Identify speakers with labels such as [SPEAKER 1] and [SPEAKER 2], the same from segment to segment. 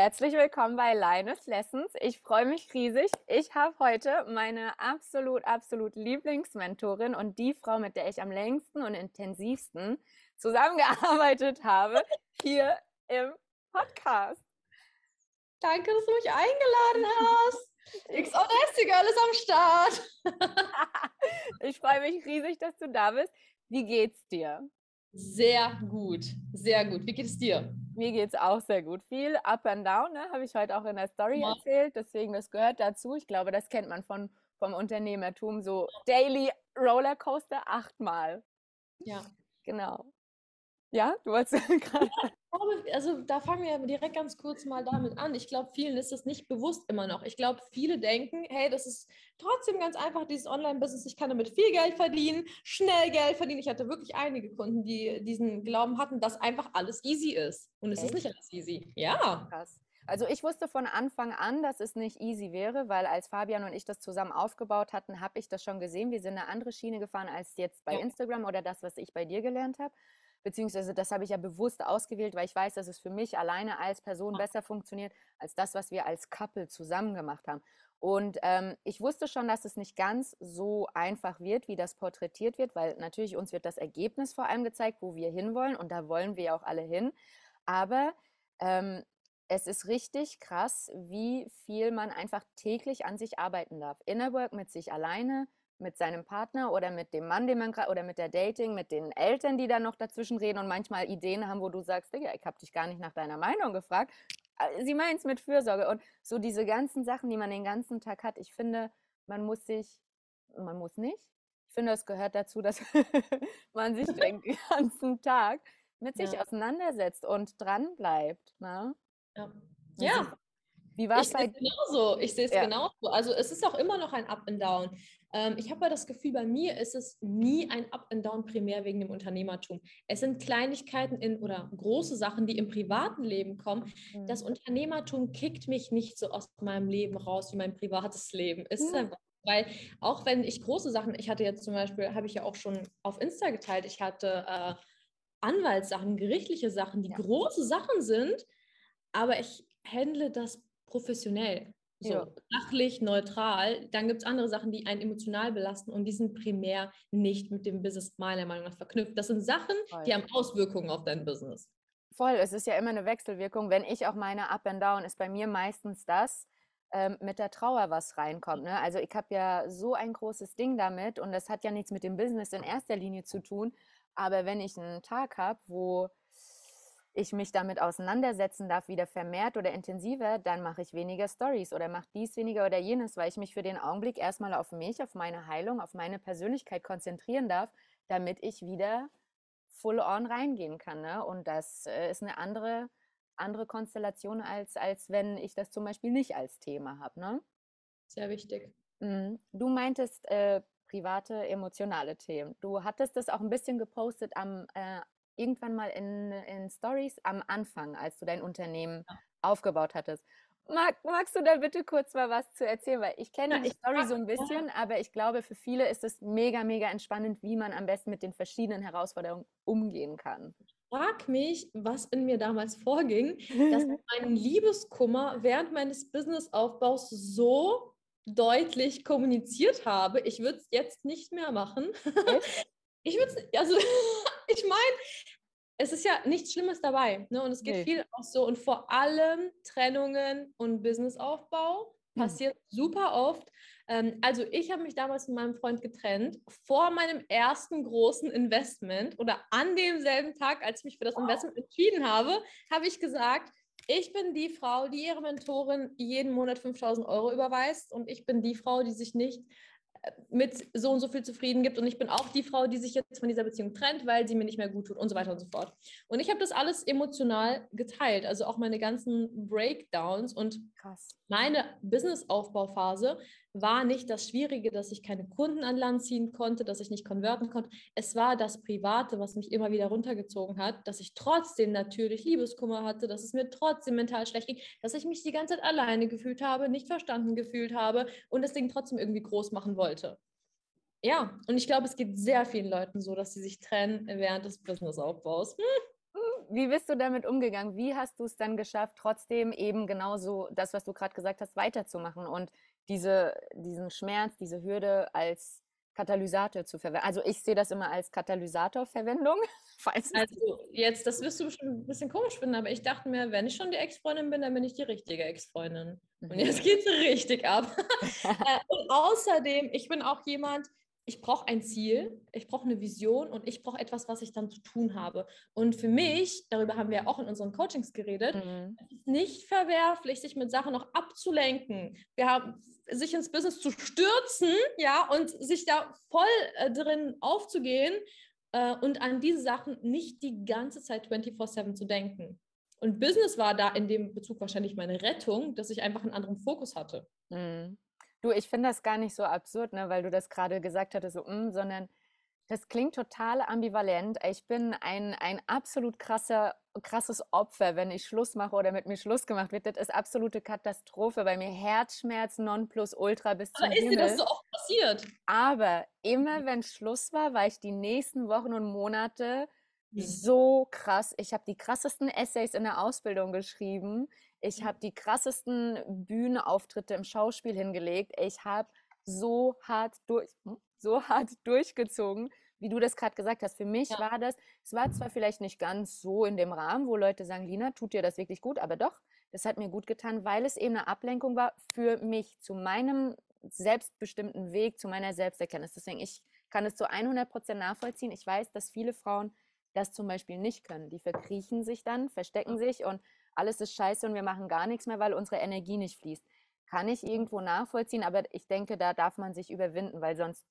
[SPEAKER 1] Herzlich willkommen bei Linus Lessons. Ich freue mich riesig. Ich habe heute meine absolut, absolut Lieblingsmentorin und die Frau, mit der ich am längsten und intensivsten zusammengearbeitet habe, hier im Podcast.
[SPEAKER 2] Danke, dass du mich eingeladen hast. XOS, Girl ist am Start.
[SPEAKER 1] ich freue mich riesig, dass du da bist. Wie geht's dir?
[SPEAKER 2] Sehr gut, sehr gut. Wie geht es dir?
[SPEAKER 1] Mir geht es auch sehr gut. Viel Up and Down, ne? habe ich heute auch in der Story ja. erzählt. Deswegen, das gehört dazu. Ich glaube, das kennt man von, vom Unternehmertum. So Daily Rollercoaster achtmal.
[SPEAKER 2] Ja.
[SPEAKER 1] Genau. Ja, du wolltest gerade
[SPEAKER 2] glaube, also da fangen wir direkt ganz kurz mal damit an. Ich glaube, vielen ist das nicht bewusst immer noch. Ich glaube, viele denken, hey, das ist trotzdem ganz einfach, dieses Online-Business. Ich kann damit viel Geld verdienen, schnell Geld verdienen. Ich hatte wirklich einige Kunden, die diesen Glauben hatten, dass einfach alles easy ist. Und es Echt? ist nicht alles easy. Ja.
[SPEAKER 1] Krass. Also ich wusste von Anfang an, dass es nicht easy wäre, weil als Fabian und ich das zusammen aufgebaut hatten, habe ich das schon gesehen. Wir sind eine andere Schiene gefahren als jetzt bei ja. Instagram oder das, was ich bei dir gelernt habe beziehungsweise das habe ich ja bewusst ausgewählt, weil ich weiß, dass es für mich alleine als Person besser funktioniert als das, was wir als Couple zusammen gemacht haben. Und ähm, ich wusste schon, dass es nicht ganz so einfach wird, wie das porträtiert wird, weil natürlich uns wird das Ergebnis vor allem gezeigt, wo wir hinwollen und da wollen wir auch alle hin. Aber ähm, es ist richtig krass, wie viel man einfach täglich an sich arbeiten darf. Inner Work mit sich alleine, mit seinem Partner oder mit dem Mann, den man gerade oder mit der Dating, mit den Eltern, die da noch dazwischen reden und manchmal Ideen haben, wo du sagst, Digga, ich habe dich gar nicht nach deiner Meinung gefragt. Äh, sie meint es mit Fürsorge und so diese ganzen Sachen, die man den ganzen Tag hat. Ich finde, man muss sich, man muss nicht. Ich finde, es gehört dazu, dass man sich den ganzen Tag mit sich ja. auseinandersetzt und dran bleibt. Ne?
[SPEAKER 2] Ja. ja. Wie war es bei genauso? Ich sehe es ja. genauso. Also es ist auch immer noch ein Up and Down. Ähm, ich habe ja das Gefühl, bei mir ist es nie ein Up and Down primär wegen dem Unternehmertum. Es sind Kleinigkeiten in oder große Sachen, die im privaten Leben kommen. Mhm. Das Unternehmertum kickt mich nicht so aus meinem Leben raus wie mein privates Leben. Ist mhm. einfach weil auch wenn ich große Sachen, ich hatte jetzt zum Beispiel, habe ich ja auch schon auf Insta geteilt, ich hatte äh, Anwaltssachen, gerichtliche Sachen, die ja. große Sachen sind, aber ich handle das professionell, so ja. sachlich, neutral. Dann gibt es andere Sachen, die einen emotional belasten und die sind primär nicht mit dem Business meiner Meinung nach verknüpft. Das sind Sachen, Voll. die haben Auswirkungen auf dein Business.
[SPEAKER 1] Voll, es ist ja immer eine Wechselwirkung. Wenn ich auch meine Up and Down, ist bei mir meistens das, ähm, mit der Trauer was reinkommt. Ne? Also ich habe ja so ein großes Ding damit und das hat ja nichts mit dem Business in erster Linie zu tun. Aber wenn ich einen Tag habe, wo ich mich damit auseinandersetzen darf, wieder vermehrt oder intensiver, dann mache ich weniger Stories oder mache dies weniger oder jenes, weil ich mich für den Augenblick erstmal auf mich, auf meine Heilung, auf meine Persönlichkeit konzentrieren darf, damit ich wieder full on reingehen kann. Ne? Und das äh, ist eine andere, andere Konstellation, als, als wenn ich das zum Beispiel nicht als Thema habe. Ne?
[SPEAKER 2] Sehr wichtig.
[SPEAKER 1] Mhm. Du meintest äh, private, emotionale Themen. Du hattest das auch ein bisschen gepostet am, äh, irgendwann mal in, in Stories am Anfang, als du dein Unternehmen ja. aufgebaut hattest. Mag, magst du da bitte kurz mal was zu erzählen? Weil ich kenne die Story so ein bisschen, aber ich glaube, für viele ist es mega, mega entspannend, wie man am besten mit den verschiedenen Herausforderungen umgehen kann.
[SPEAKER 2] Ich frag mich, was in mir damals vorging, dass ich meinen Liebeskummer während meines Businessaufbaus so deutlich kommuniziert habe. Ich würde es jetzt nicht mehr machen. Ich würde es, also ich meine, es ist ja nichts Schlimmes dabei. Ne? Und es geht nee. viel auch so. Und vor allem Trennungen und Businessaufbau hm. passiert hm. super oft. Ähm, also ich habe mich damals mit meinem Freund getrennt, vor meinem ersten großen Investment oder an demselben Tag, als ich mich für das wow. Investment entschieden habe, habe ich gesagt, ich bin die Frau, die ihre Mentorin jeden Monat 5000 Euro überweist und ich bin die Frau, die sich nicht mit so und so viel zufrieden gibt und ich bin auch die Frau, die sich jetzt von dieser Beziehung trennt, weil sie mir nicht mehr gut tut und so weiter und so fort. Und ich habe das alles emotional geteilt, also auch meine ganzen Breakdowns und Krass. meine Business-Aufbauphase war nicht das Schwierige, dass ich keine Kunden an Land ziehen konnte, dass ich nicht konverten konnte. Es war das Private, was mich immer wieder runtergezogen hat, dass ich trotzdem natürlich Liebeskummer hatte, dass es mir trotzdem mental schlecht ging, dass ich mich die ganze Zeit alleine gefühlt habe, nicht verstanden gefühlt habe und das Ding trotzdem irgendwie groß machen wollte. Ja, und ich glaube, es geht sehr vielen Leuten so, dass sie sich trennen während des Businessaufbaus. Hm.
[SPEAKER 1] wie bist du damit umgegangen? Wie hast du es dann geschafft, trotzdem eben genauso das, was du gerade gesagt hast, weiterzumachen und diese, diesen Schmerz, diese Hürde als Katalysator zu verwenden. Also ich sehe das immer als Katalysatorverwendung.
[SPEAKER 2] also jetzt, das wirst du bestimmt ein bisschen komisch finden, aber ich dachte mir, wenn ich schon die Ex-Freundin bin, dann bin ich die richtige Ex-Freundin. Und mhm. jetzt geht es richtig ab. Äh, und außerdem, ich bin auch jemand, ich brauche ein Ziel, ich brauche eine Vision und ich brauche etwas, was ich dann zu tun habe. Und für mich, darüber haben wir auch in unseren Coachings geredet, mhm. es ist nicht verwerflich, sich mit Sachen noch abzulenken. Wir haben sich ins Business zu stürzen, ja, und sich da voll äh, drin aufzugehen äh, und an diese Sachen nicht die ganze Zeit 24/7 zu denken. Und Business war da in dem Bezug wahrscheinlich meine Rettung, dass ich einfach einen anderen Fokus hatte.
[SPEAKER 1] Mhm. Du, ich finde das gar nicht so absurd, ne, weil du das gerade gesagt hattest, so, mm, sondern das klingt total ambivalent. Ich bin ein, ein absolut krasser, krasses Opfer, wenn ich Schluss mache oder mit mir Schluss gemacht wird. Das ist absolute Katastrophe bei mir. Herzschmerz ultra bis zum
[SPEAKER 2] Aber ist
[SPEAKER 1] Himmel.
[SPEAKER 2] dir das so oft passiert?
[SPEAKER 1] Aber immer wenn Schluss war, war ich die nächsten Wochen und Monate mhm. so krass. Ich habe die krassesten Essays in der Ausbildung geschrieben. Ich habe die krassesten Bühnenauftritte im Schauspiel hingelegt. Ich habe so hart durch, hm, so hart durchgezogen, wie du das gerade gesagt hast. Für mich ja. war das, es war zwar vielleicht nicht ganz so in dem Rahmen, wo Leute sagen, Lina, tut dir das wirklich gut, aber doch, das hat mir gut getan, weil es eben eine Ablenkung war für mich, zu meinem selbstbestimmten Weg, zu meiner Selbsterkenntnis. Deswegen, ich kann es zu 100 Prozent nachvollziehen. Ich weiß, dass viele Frauen das zum Beispiel nicht können. Die verkriechen sich dann, verstecken sich und alles ist scheiße und wir machen gar nichts mehr, weil unsere Energie nicht fließt. Kann ich irgendwo nachvollziehen, aber ich denke, da darf man sich überwinden, weil sonst,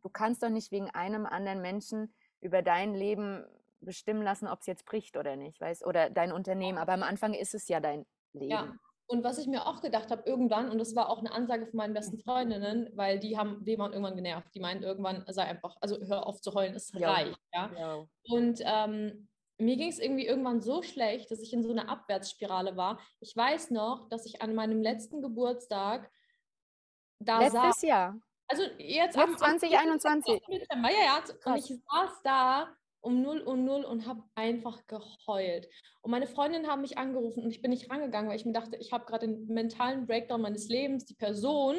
[SPEAKER 1] du kannst doch nicht wegen einem anderen Menschen über dein Leben bestimmen lassen, ob es jetzt bricht oder nicht, weißt, oder dein Unternehmen. Aber am Anfang ist es ja dein Leben.
[SPEAKER 2] Ja. Und was ich mir auch gedacht habe, irgendwann, und das war auch eine Ansage von meinen besten Freundinnen, weil die haben, die waren irgendwann genervt. Die meinen irgendwann, sei einfach, also hör auf zu heulen, es reicht. Ja? ja. Und ähm, mir ging es irgendwie irgendwann so schlecht, dass ich in so einer Abwärtsspirale war. Ich weiß noch, dass ich an meinem letzten Geburtstag
[SPEAKER 1] da Letztes saß. Jahr.
[SPEAKER 2] Also jetzt, jetzt
[SPEAKER 1] am 2021.
[SPEAKER 2] Ja, ja, und ich saß da um 0 Uhr 0 und habe einfach geheult. Und meine Freundinnen haben mich angerufen und ich bin nicht rangegangen, weil ich mir dachte, ich habe gerade den mentalen Breakdown meines Lebens. Die Person,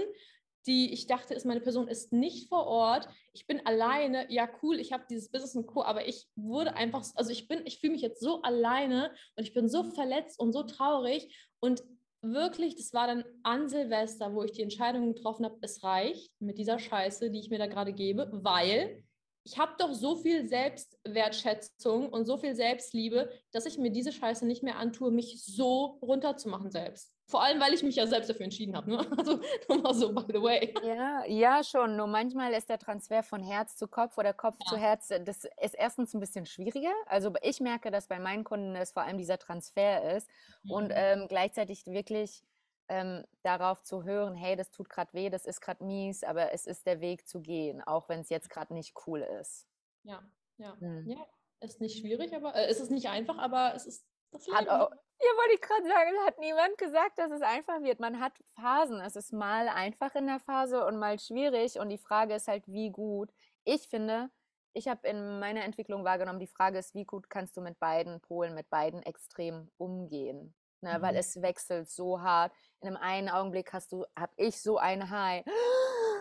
[SPEAKER 2] die ich dachte, ist meine Person, ist nicht vor Ort. Ich bin alleine. Ja, cool, ich habe dieses Business und Co. Aber ich wurde einfach, also ich bin, ich fühle mich jetzt so alleine und ich bin so verletzt und so traurig. Und wirklich, das war dann an Silvester, wo ich die Entscheidung getroffen habe, es reicht mit dieser Scheiße, die ich mir da gerade gebe, weil ich habe doch so viel Selbstwertschätzung und so viel Selbstliebe, dass ich mir diese Scheiße nicht mehr antue, mich so runterzumachen selbst. Vor allem, weil ich mich ja selbst dafür entschieden habe. Ne? Also nur mal so, by the way.
[SPEAKER 1] Ja, ja, schon. Nur manchmal ist der Transfer von Herz zu Kopf oder Kopf ja. zu Herz, das ist erstens ein bisschen schwieriger. Also ich merke, dass bei meinen Kunden es vor allem dieser Transfer ist mhm. und ähm, gleichzeitig wirklich ähm, darauf zu hören, hey, das tut gerade weh, das ist gerade mies, aber es ist der Weg zu gehen, auch wenn es jetzt gerade nicht cool ist.
[SPEAKER 2] Ja, ja, hm. ja. Ist nicht schwierig, aber äh, es ist nicht einfach, aber es ist
[SPEAKER 1] das Leben. Hat auch, ja, wollte ich gerade sagen, hat niemand gesagt, dass es einfach wird. Man hat Phasen. Es ist mal einfach in der Phase und mal schwierig. Und die Frage ist halt, wie gut. Ich finde, ich habe in meiner Entwicklung wahrgenommen, die Frage ist, wie gut kannst du mit beiden Polen, mit beiden Extremen umgehen? Ne, mhm. Weil es wechselt so hart. In einem einen Augenblick hast du, habe ich so ein High.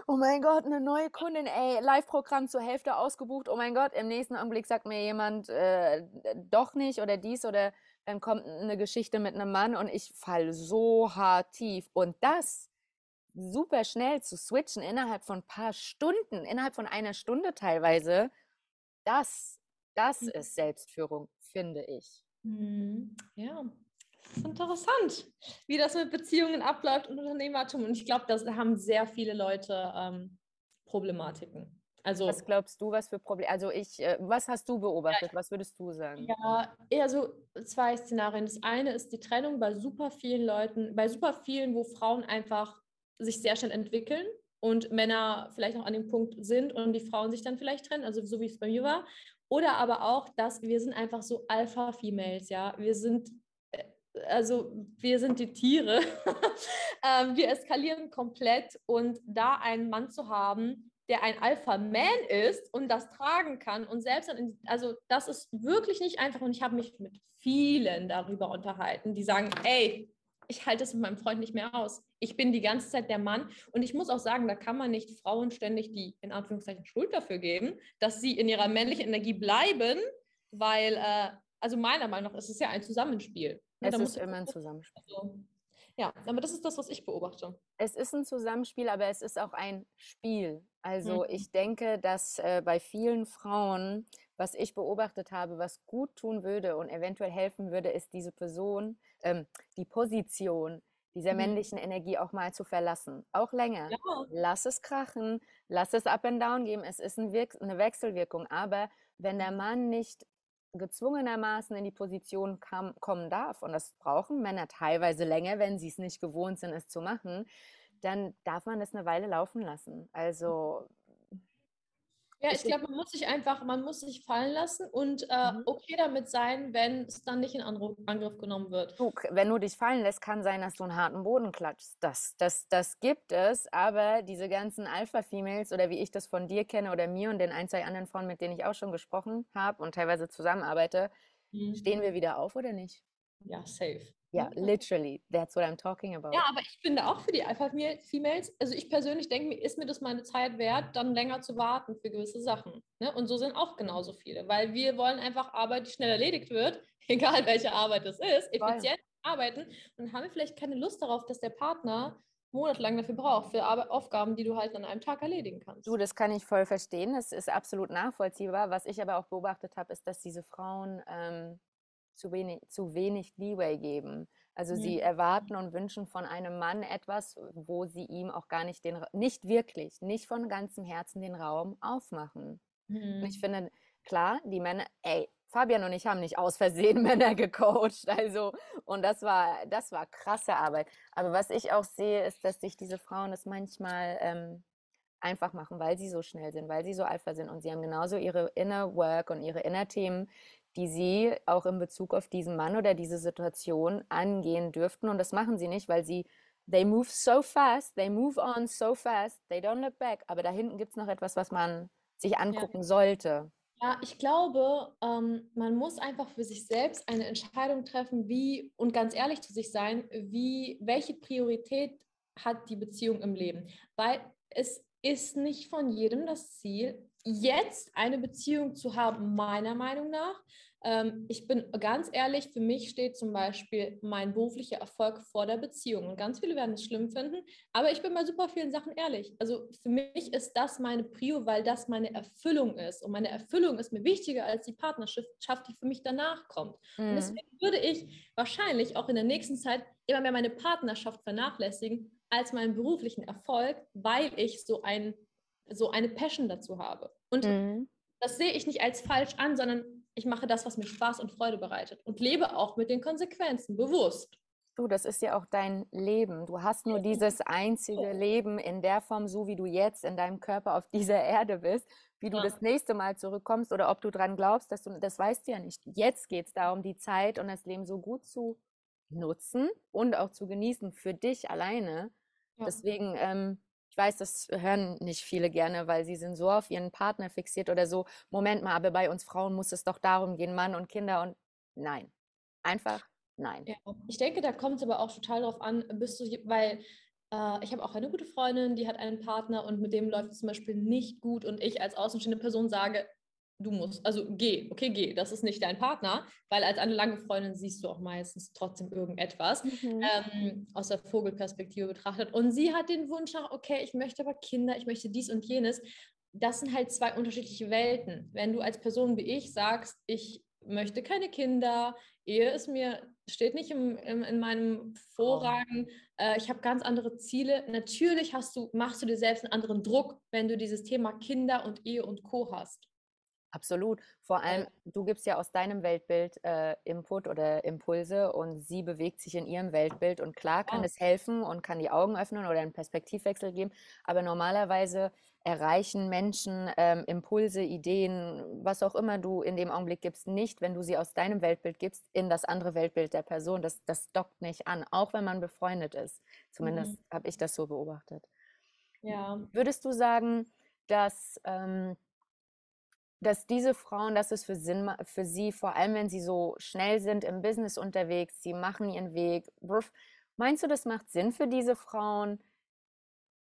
[SPEAKER 1] Oh mein Gott, eine neue Kundin, ey, Live-Programm zur Hälfte ausgebucht. Oh mein Gott, im nächsten Augenblick sagt mir jemand äh, doch nicht oder dies oder dann kommt eine Geschichte mit einem Mann und ich falle so hart tief. Und das super schnell zu switchen innerhalb von ein paar Stunden, innerhalb von einer Stunde teilweise, das, das mhm. ist Selbstführung, finde ich.
[SPEAKER 2] Mhm. Ja, das ist interessant, wie das mit Beziehungen abläuft und Unternehmertum. Und ich glaube, da haben sehr viele Leute ähm, Problematiken.
[SPEAKER 1] Also, was glaubst du, was für Probleme? Also ich, äh, was hast du beobachtet? Ja, was würdest du sagen?
[SPEAKER 2] Ja, eher so zwei Szenarien. Das eine ist die Trennung bei super vielen Leuten, bei super vielen, wo Frauen einfach sich sehr schnell entwickeln und Männer vielleicht noch an dem Punkt sind und die Frauen sich dann vielleicht trennen, also so wie es bei mir war. Oder aber auch, dass wir sind einfach so Alpha-Females, ja. Wir sind also wir sind die Tiere. Ähm, wir eskalieren komplett und da einen Mann zu haben, der ein Alpha-Man ist und das tragen kann und selbst dann, in, also das ist wirklich nicht einfach und ich habe mich mit vielen darüber unterhalten, die sagen, ey, ich halte es mit meinem Freund nicht mehr aus. Ich bin die ganze Zeit der Mann und ich muss auch sagen, da kann man nicht Frauen ständig die in Anführungszeichen Schuld dafür geben, dass sie in ihrer männlichen Energie bleiben, weil, äh, also meiner Meinung nach ist es ja ein Zusammenspiel.
[SPEAKER 1] Es ist immer ein Zusammenspiel.
[SPEAKER 2] Also, ja, aber das ist das, was ich beobachte.
[SPEAKER 1] Es ist ein Zusammenspiel, aber es ist auch ein Spiel. Also mhm. ich denke, dass äh, bei vielen Frauen, was ich beobachtet habe, was gut tun würde und eventuell helfen würde, ist diese Person, ähm, die Position dieser mhm. männlichen Energie auch mal zu verlassen. Auch länger. Ja. Lass es krachen, lass es up and down geben. Es ist ein eine Wechselwirkung. Aber wenn der Mann nicht gezwungenermaßen in die Position kam, kommen darf, und das brauchen Männer teilweise länger, wenn sie es nicht gewohnt sind, es zu machen, dann darf man das eine Weile laufen lassen. Also
[SPEAKER 2] ja, ich glaube, man muss sich einfach, man muss sich fallen lassen und äh, mhm. okay damit sein, wenn es dann nicht in Angriff, Angriff genommen wird.
[SPEAKER 1] Du, wenn du dich fallen lässt, kann sein, dass du einen harten Boden klatschst. Das, das, das gibt es, aber diese ganzen Alpha-Females oder wie ich das von dir kenne oder mir und den ein, zwei anderen Frauen, mit denen ich auch schon gesprochen habe und teilweise zusammenarbeite, mhm. stehen wir wieder auf oder nicht?
[SPEAKER 2] Ja, safe.
[SPEAKER 1] Ja, yeah, literally. That's what I'm talking about.
[SPEAKER 2] Ja, aber ich finde auch für die Alpha-Females, also ich persönlich denke mir, ist mir das meine Zeit wert, dann länger zu warten für gewisse Sachen. Ne? Und so sind auch genauso viele, weil wir wollen einfach Arbeit, die schnell erledigt wird, egal welche Arbeit es ist, effizient Voll. arbeiten. Und haben vielleicht keine Lust darauf, dass der Partner monatelang dafür braucht, für Arbeit, Aufgaben, die du halt an einem Tag erledigen kannst.
[SPEAKER 1] Du, das kann ich voll verstehen. Das ist absolut nachvollziehbar. Was ich aber auch beobachtet habe, ist, dass diese Frauen ähm, zu wenig, zu wenig Leeway geben. Also mhm. sie erwarten und wünschen von einem Mann etwas, wo sie ihm auch gar nicht den, nicht wirklich, nicht von ganzem Herzen den Raum aufmachen. Mhm. Und ich mhm. finde, klar, die Männer, ey, Fabian und ich haben nicht aus Versehen Männer gecoacht, also und das war das war krasse Arbeit. Aber was ich auch sehe, ist, dass sich diese Frauen das manchmal ähm, einfach machen, weil sie so schnell sind, weil sie so alpha sind und sie haben genauso ihre Inner Work und ihre Inner Themen, die sie auch in Bezug auf diesen Mann oder diese Situation angehen dürften. Und das machen sie nicht, weil sie, they move so fast, they move on so fast, they don't look back. Aber da hinten gibt es noch etwas, was man sich angucken ja. sollte.
[SPEAKER 2] Ja, ich glaube, ähm, man muss einfach für sich selbst eine Entscheidung treffen, wie und ganz ehrlich zu sich sein, wie welche Priorität hat die Beziehung im Leben, weil es ist nicht von jedem das Ziel, jetzt eine Beziehung zu haben, meiner Meinung nach. Ähm, ich bin ganz ehrlich, für mich steht zum Beispiel mein beruflicher Erfolg vor der Beziehung. Und ganz viele werden es schlimm finden, aber ich bin bei super vielen Sachen ehrlich. Also für mich ist das meine Prio, weil das meine Erfüllung ist. Und meine Erfüllung ist mir wichtiger als die Partnerschaft, die für mich danach kommt. Mhm. Und deswegen würde ich wahrscheinlich auch in der nächsten Zeit immer mehr meine Partnerschaft vernachlässigen als meinen beruflichen Erfolg, weil ich so ein so eine Passion dazu habe. Und mhm. das sehe ich nicht als falsch an, sondern ich mache das, was mir Spaß und Freude bereitet und lebe auch mit den Konsequenzen bewusst.
[SPEAKER 1] Du, das ist ja auch dein Leben. Du hast nur dieses einzige Leben in der Form, so wie du jetzt in deinem Körper auf dieser Erde bist. Wie du ja. das nächste Mal zurückkommst oder ob du dran glaubst, dass du, das weißt du ja nicht. Jetzt geht es darum, die Zeit und das Leben so gut zu nutzen und auch zu genießen für dich alleine. Ja. Deswegen ähm, weiß, das hören nicht viele gerne, weil sie sind so auf ihren Partner fixiert oder so. Moment mal, aber bei uns Frauen muss es doch darum gehen, Mann und Kinder und nein. Einfach nein.
[SPEAKER 2] Ja, ich denke, da kommt es aber auch total darauf an, bist du, weil äh, ich habe auch eine gute Freundin, die hat einen Partner und mit dem läuft es zum Beispiel nicht gut und ich als außenstehende Person sage, du musst, also geh, okay, geh, das ist nicht dein Partner, weil als eine lange Freundin siehst du auch meistens trotzdem irgendetwas mhm. ähm, aus der Vogelperspektive betrachtet. Und sie hat den Wunsch nach, okay, ich möchte aber Kinder, ich möchte dies und jenes. Das sind halt zwei unterschiedliche Welten. Wenn du als Person wie ich sagst, ich möchte keine Kinder, Ehe ist mir, steht nicht im, im in meinem Vorrang, äh, ich habe ganz andere Ziele. Natürlich hast du, machst du dir selbst einen anderen Druck, wenn du dieses Thema Kinder und Ehe und Co. hast.
[SPEAKER 1] Absolut. Vor allem, du gibst ja aus deinem Weltbild äh, Input oder Impulse und sie bewegt sich in ihrem Weltbild. Und klar kann ja. es helfen und kann die Augen öffnen oder einen Perspektivwechsel geben. Aber normalerweise erreichen Menschen ähm, Impulse, Ideen, was auch immer du in dem Augenblick gibst, nicht, wenn du sie aus deinem Weltbild gibst, in das andere Weltbild der Person. Das, das dockt nicht an, auch wenn man befreundet ist. Zumindest mhm. habe ich das so beobachtet. Ja. Würdest du sagen, dass, ähm, dass diese Frauen, dass es für, Sinn, für sie, vor allem wenn sie so schnell sind im Business unterwegs, sie machen ihren Weg. Meinst du, das macht Sinn für diese Frauen,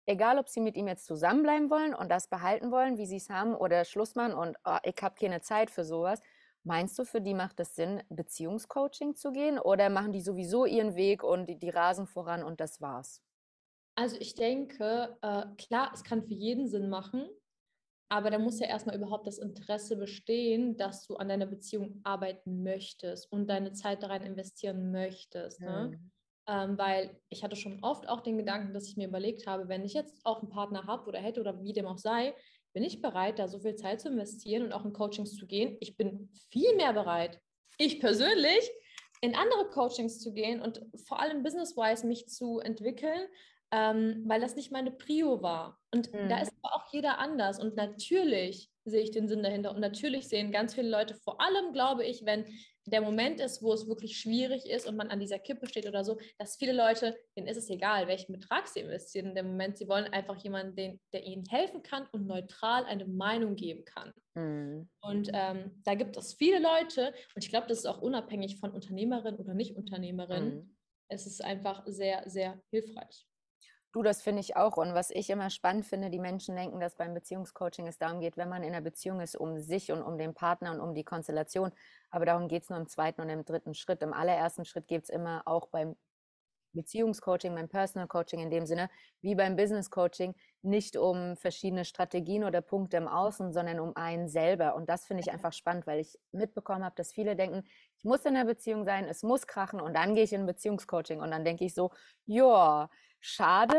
[SPEAKER 1] egal ob sie mit ihm jetzt zusammenbleiben wollen und das behalten wollen, wie sie es haben, oder Schluss machen und oh, ich habe keine Zeit für sowas? Meinst du, für die macht es Sinn, Beziehungscoaching zu gehen oder machen die sowieso ihren Weg und die, die rasen voran und das war's?
[SPEAKER 2] Also ich denke, äh, klar, es kann für jeden Sinn machen, aber da muss ja erstmal überhaupt das Interesse bestehen, dass du an deiner Beziehung arbeiten möchtest und deine Zeit daran investieren möchtest. Ne? Mhm. Ähm, weil ich hatte schon oft auch den Gedanken, dass ich mir überlegt habe, wenn ich jetzt auch einen Partner habe oder hätte oder wie dem auch sei, bin ich bereit, da so viel Zeit zu investieren und auch in Coachings zu gehen. Ich bin viel mehr bereit, ich persönlich, in andere Coachings zu gehen und vor allem business-wise mich zu entwickeln, ähm, weil das nicht meine Prio war. Und mhm. da ist aber auch jeder anders. Und natürlich sehe ich den Sinn dahinter. Und natürlich sehen ganz viele Leute, vor allem glaube ich, wenn der Moment ist, wo es wirklich schwierig ist und man an dieser Kippe steht oder so, dass viele Leute, denen ist es egal, welchen Betrag sie investieren in dem Moment. Sie wollen einfach jemanden, den, der ihnen helfen kann und neutral eine Meinung geben kann. Mhm. Und ähm, da gibt es viele Leute, und ich glaube, das ist auch unabhängig von Unternehmerin oder Nicht-Unternehmerin. Mhm. Es ist einfach sehr, sehr hilfreich.
[SPEAKER 1] Du, das finde ich auch. Und was ich immer spannend finde, die Menschen denken, dass beim Beziehungscoaching es darum geht, wenn man in einer Beziehung ist, um sich und um den Partner und um die Konstellation. Aber darum geht es nur im zweiten und im dritten Schritt. Im allerersten Schritt geht es immer auch beim Beziehungscoaching, beim Personal Coaching in dem Sinne, wie beim Business Coaching, nicht um verschiedene Strategien oder Punkte im Außen, sondern um einen selber. Und das finde ich einfach spannend, weil ich mitbekommen habe, dass viele denken, ich muss in einer Beziehung sein, es muss krachen und dann gehe ich in Beziehungscoaching. Und dann denke ich so, ja, schade.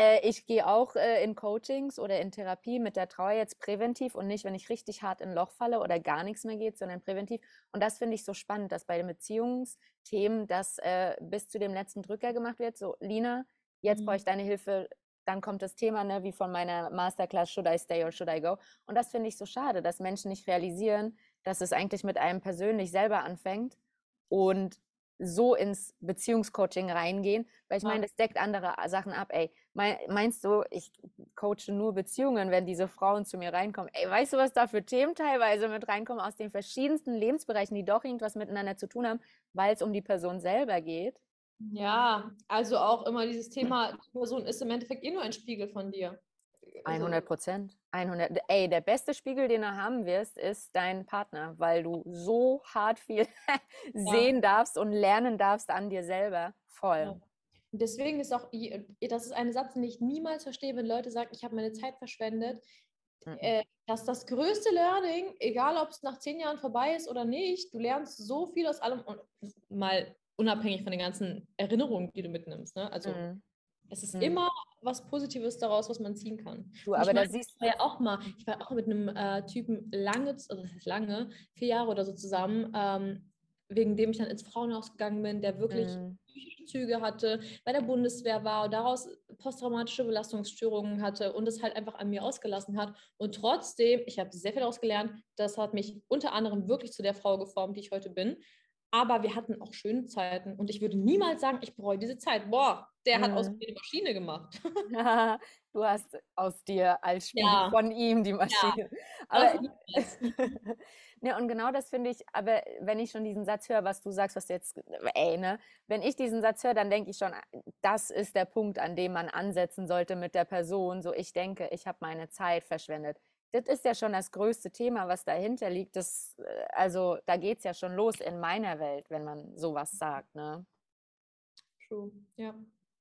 [SPEAKER 1] Äh, ich gehe auch äh, in Coachings oder in Therapie mit der Trauer jetzt präventiv und nicht, wenn ich richtig hart in ein Loch falle oder gar nichts mehr geht, sondern präventiv. Und das finde ich so spannend, dass bei den Beziehungsthemen das äh, bis zu dem letzten Drücker gemacht wird. So, Lina, jetzt mhm. brauche ich deine Hilfe. Dann kommt das Thema, ne, wie von meiner Masterclass, should I stay or should I go? Und das finde ich so schade, dass Menschen nicht realisieren, dass es eigentlich mit einem persönlich selber anfängt und so ins Beziehungscoaching reingehen, weil ich meine, das deckt andere Sachen ab. Ey, meinst du, ich coache nur Beziehungen, wenn diese Frauen zu mir reinkommen? Ey, weißt du, was da für Themen teilweise mit reinkommen aus den verschiedensten Lebensbereichen, die doch irgendwas miteinander zu tun haben, weil es um die Person selber geht?
[SPEAKER 2] Ja, also auch immer dieses Thema, die Person ist im Endeffekt eh nur ein Spiegel von dir.
[SPEAKER 1] 100 also Prozent. 100. Ey, der beste Spiegel, den du haben wirst, ist dein Partner, weil du so hart viel sehen ja. darfst und lernen darfst an dir selber. Voll. Ja.
[SPEAKER 2] Und deswegen ist auch, das ist ein Satz, den ich niemals verstehe, wenn Leute sagen, ich habe meine Zeit verschwendet. Mhm. Äh, dass das größte Learning, egal ob es nach zehn Jahren vorbei ist oder nicht, du lernst so viel aus allem und mal unabhängig von den ganzen Erinnerungen, die du mitnimmst. Ne? Also mhm. es ist mhm. immer was Positives daraus, was man ziehen kann.
[SPEAKER 1] Du, aber da siehst
[SPEAKER 2] du ja auch mal, ich war auch mit einem äh, Typen lange, also das heißt lange, vier Jahre oder so zusammen, ähm, wegen dem ich dann ins Frauenhaus gegangen bin, der wirklich mhm. Züge hatte, bei der Bundeswehr war und daraus posttraumatische Belastungsstörungen hatte und es halt einfach an mir ausgelassen hat. Und trotzdem, ich habe sehr viel daraus gelernt, das hat mich unter anderem wirklich zu der Frau geformt, die ich heute bin. Aber wir hatten auch schöne Zeiten und ich würde niemals sagen, ich bereue diese Zeit. Boah, der mhm. hat aus mhm. mir die Maschine gemacht.
[SPEAKER 1] du hast aus dir als Spiel ja. von ihm die Maschine. Ja. Aber, ne, und genau das finde ich, aber wenn ich schon diesen Satz höre, was du sagst, was du jetzt, ey, ne, wenn ich diesen Satz höre, dann denke ich schon, das ist der Punkt, an dem man ansetzen sollte mit der Person. So, ich denke, ich habe meine Zeit verschwendet das ist ja schon das größte Thema, was dahinter liegt. Das, äh, also da geht es ja schon los in meiner Welt, wenn man sowas sagt. Ne?
[SPEAKER 2] True, ja.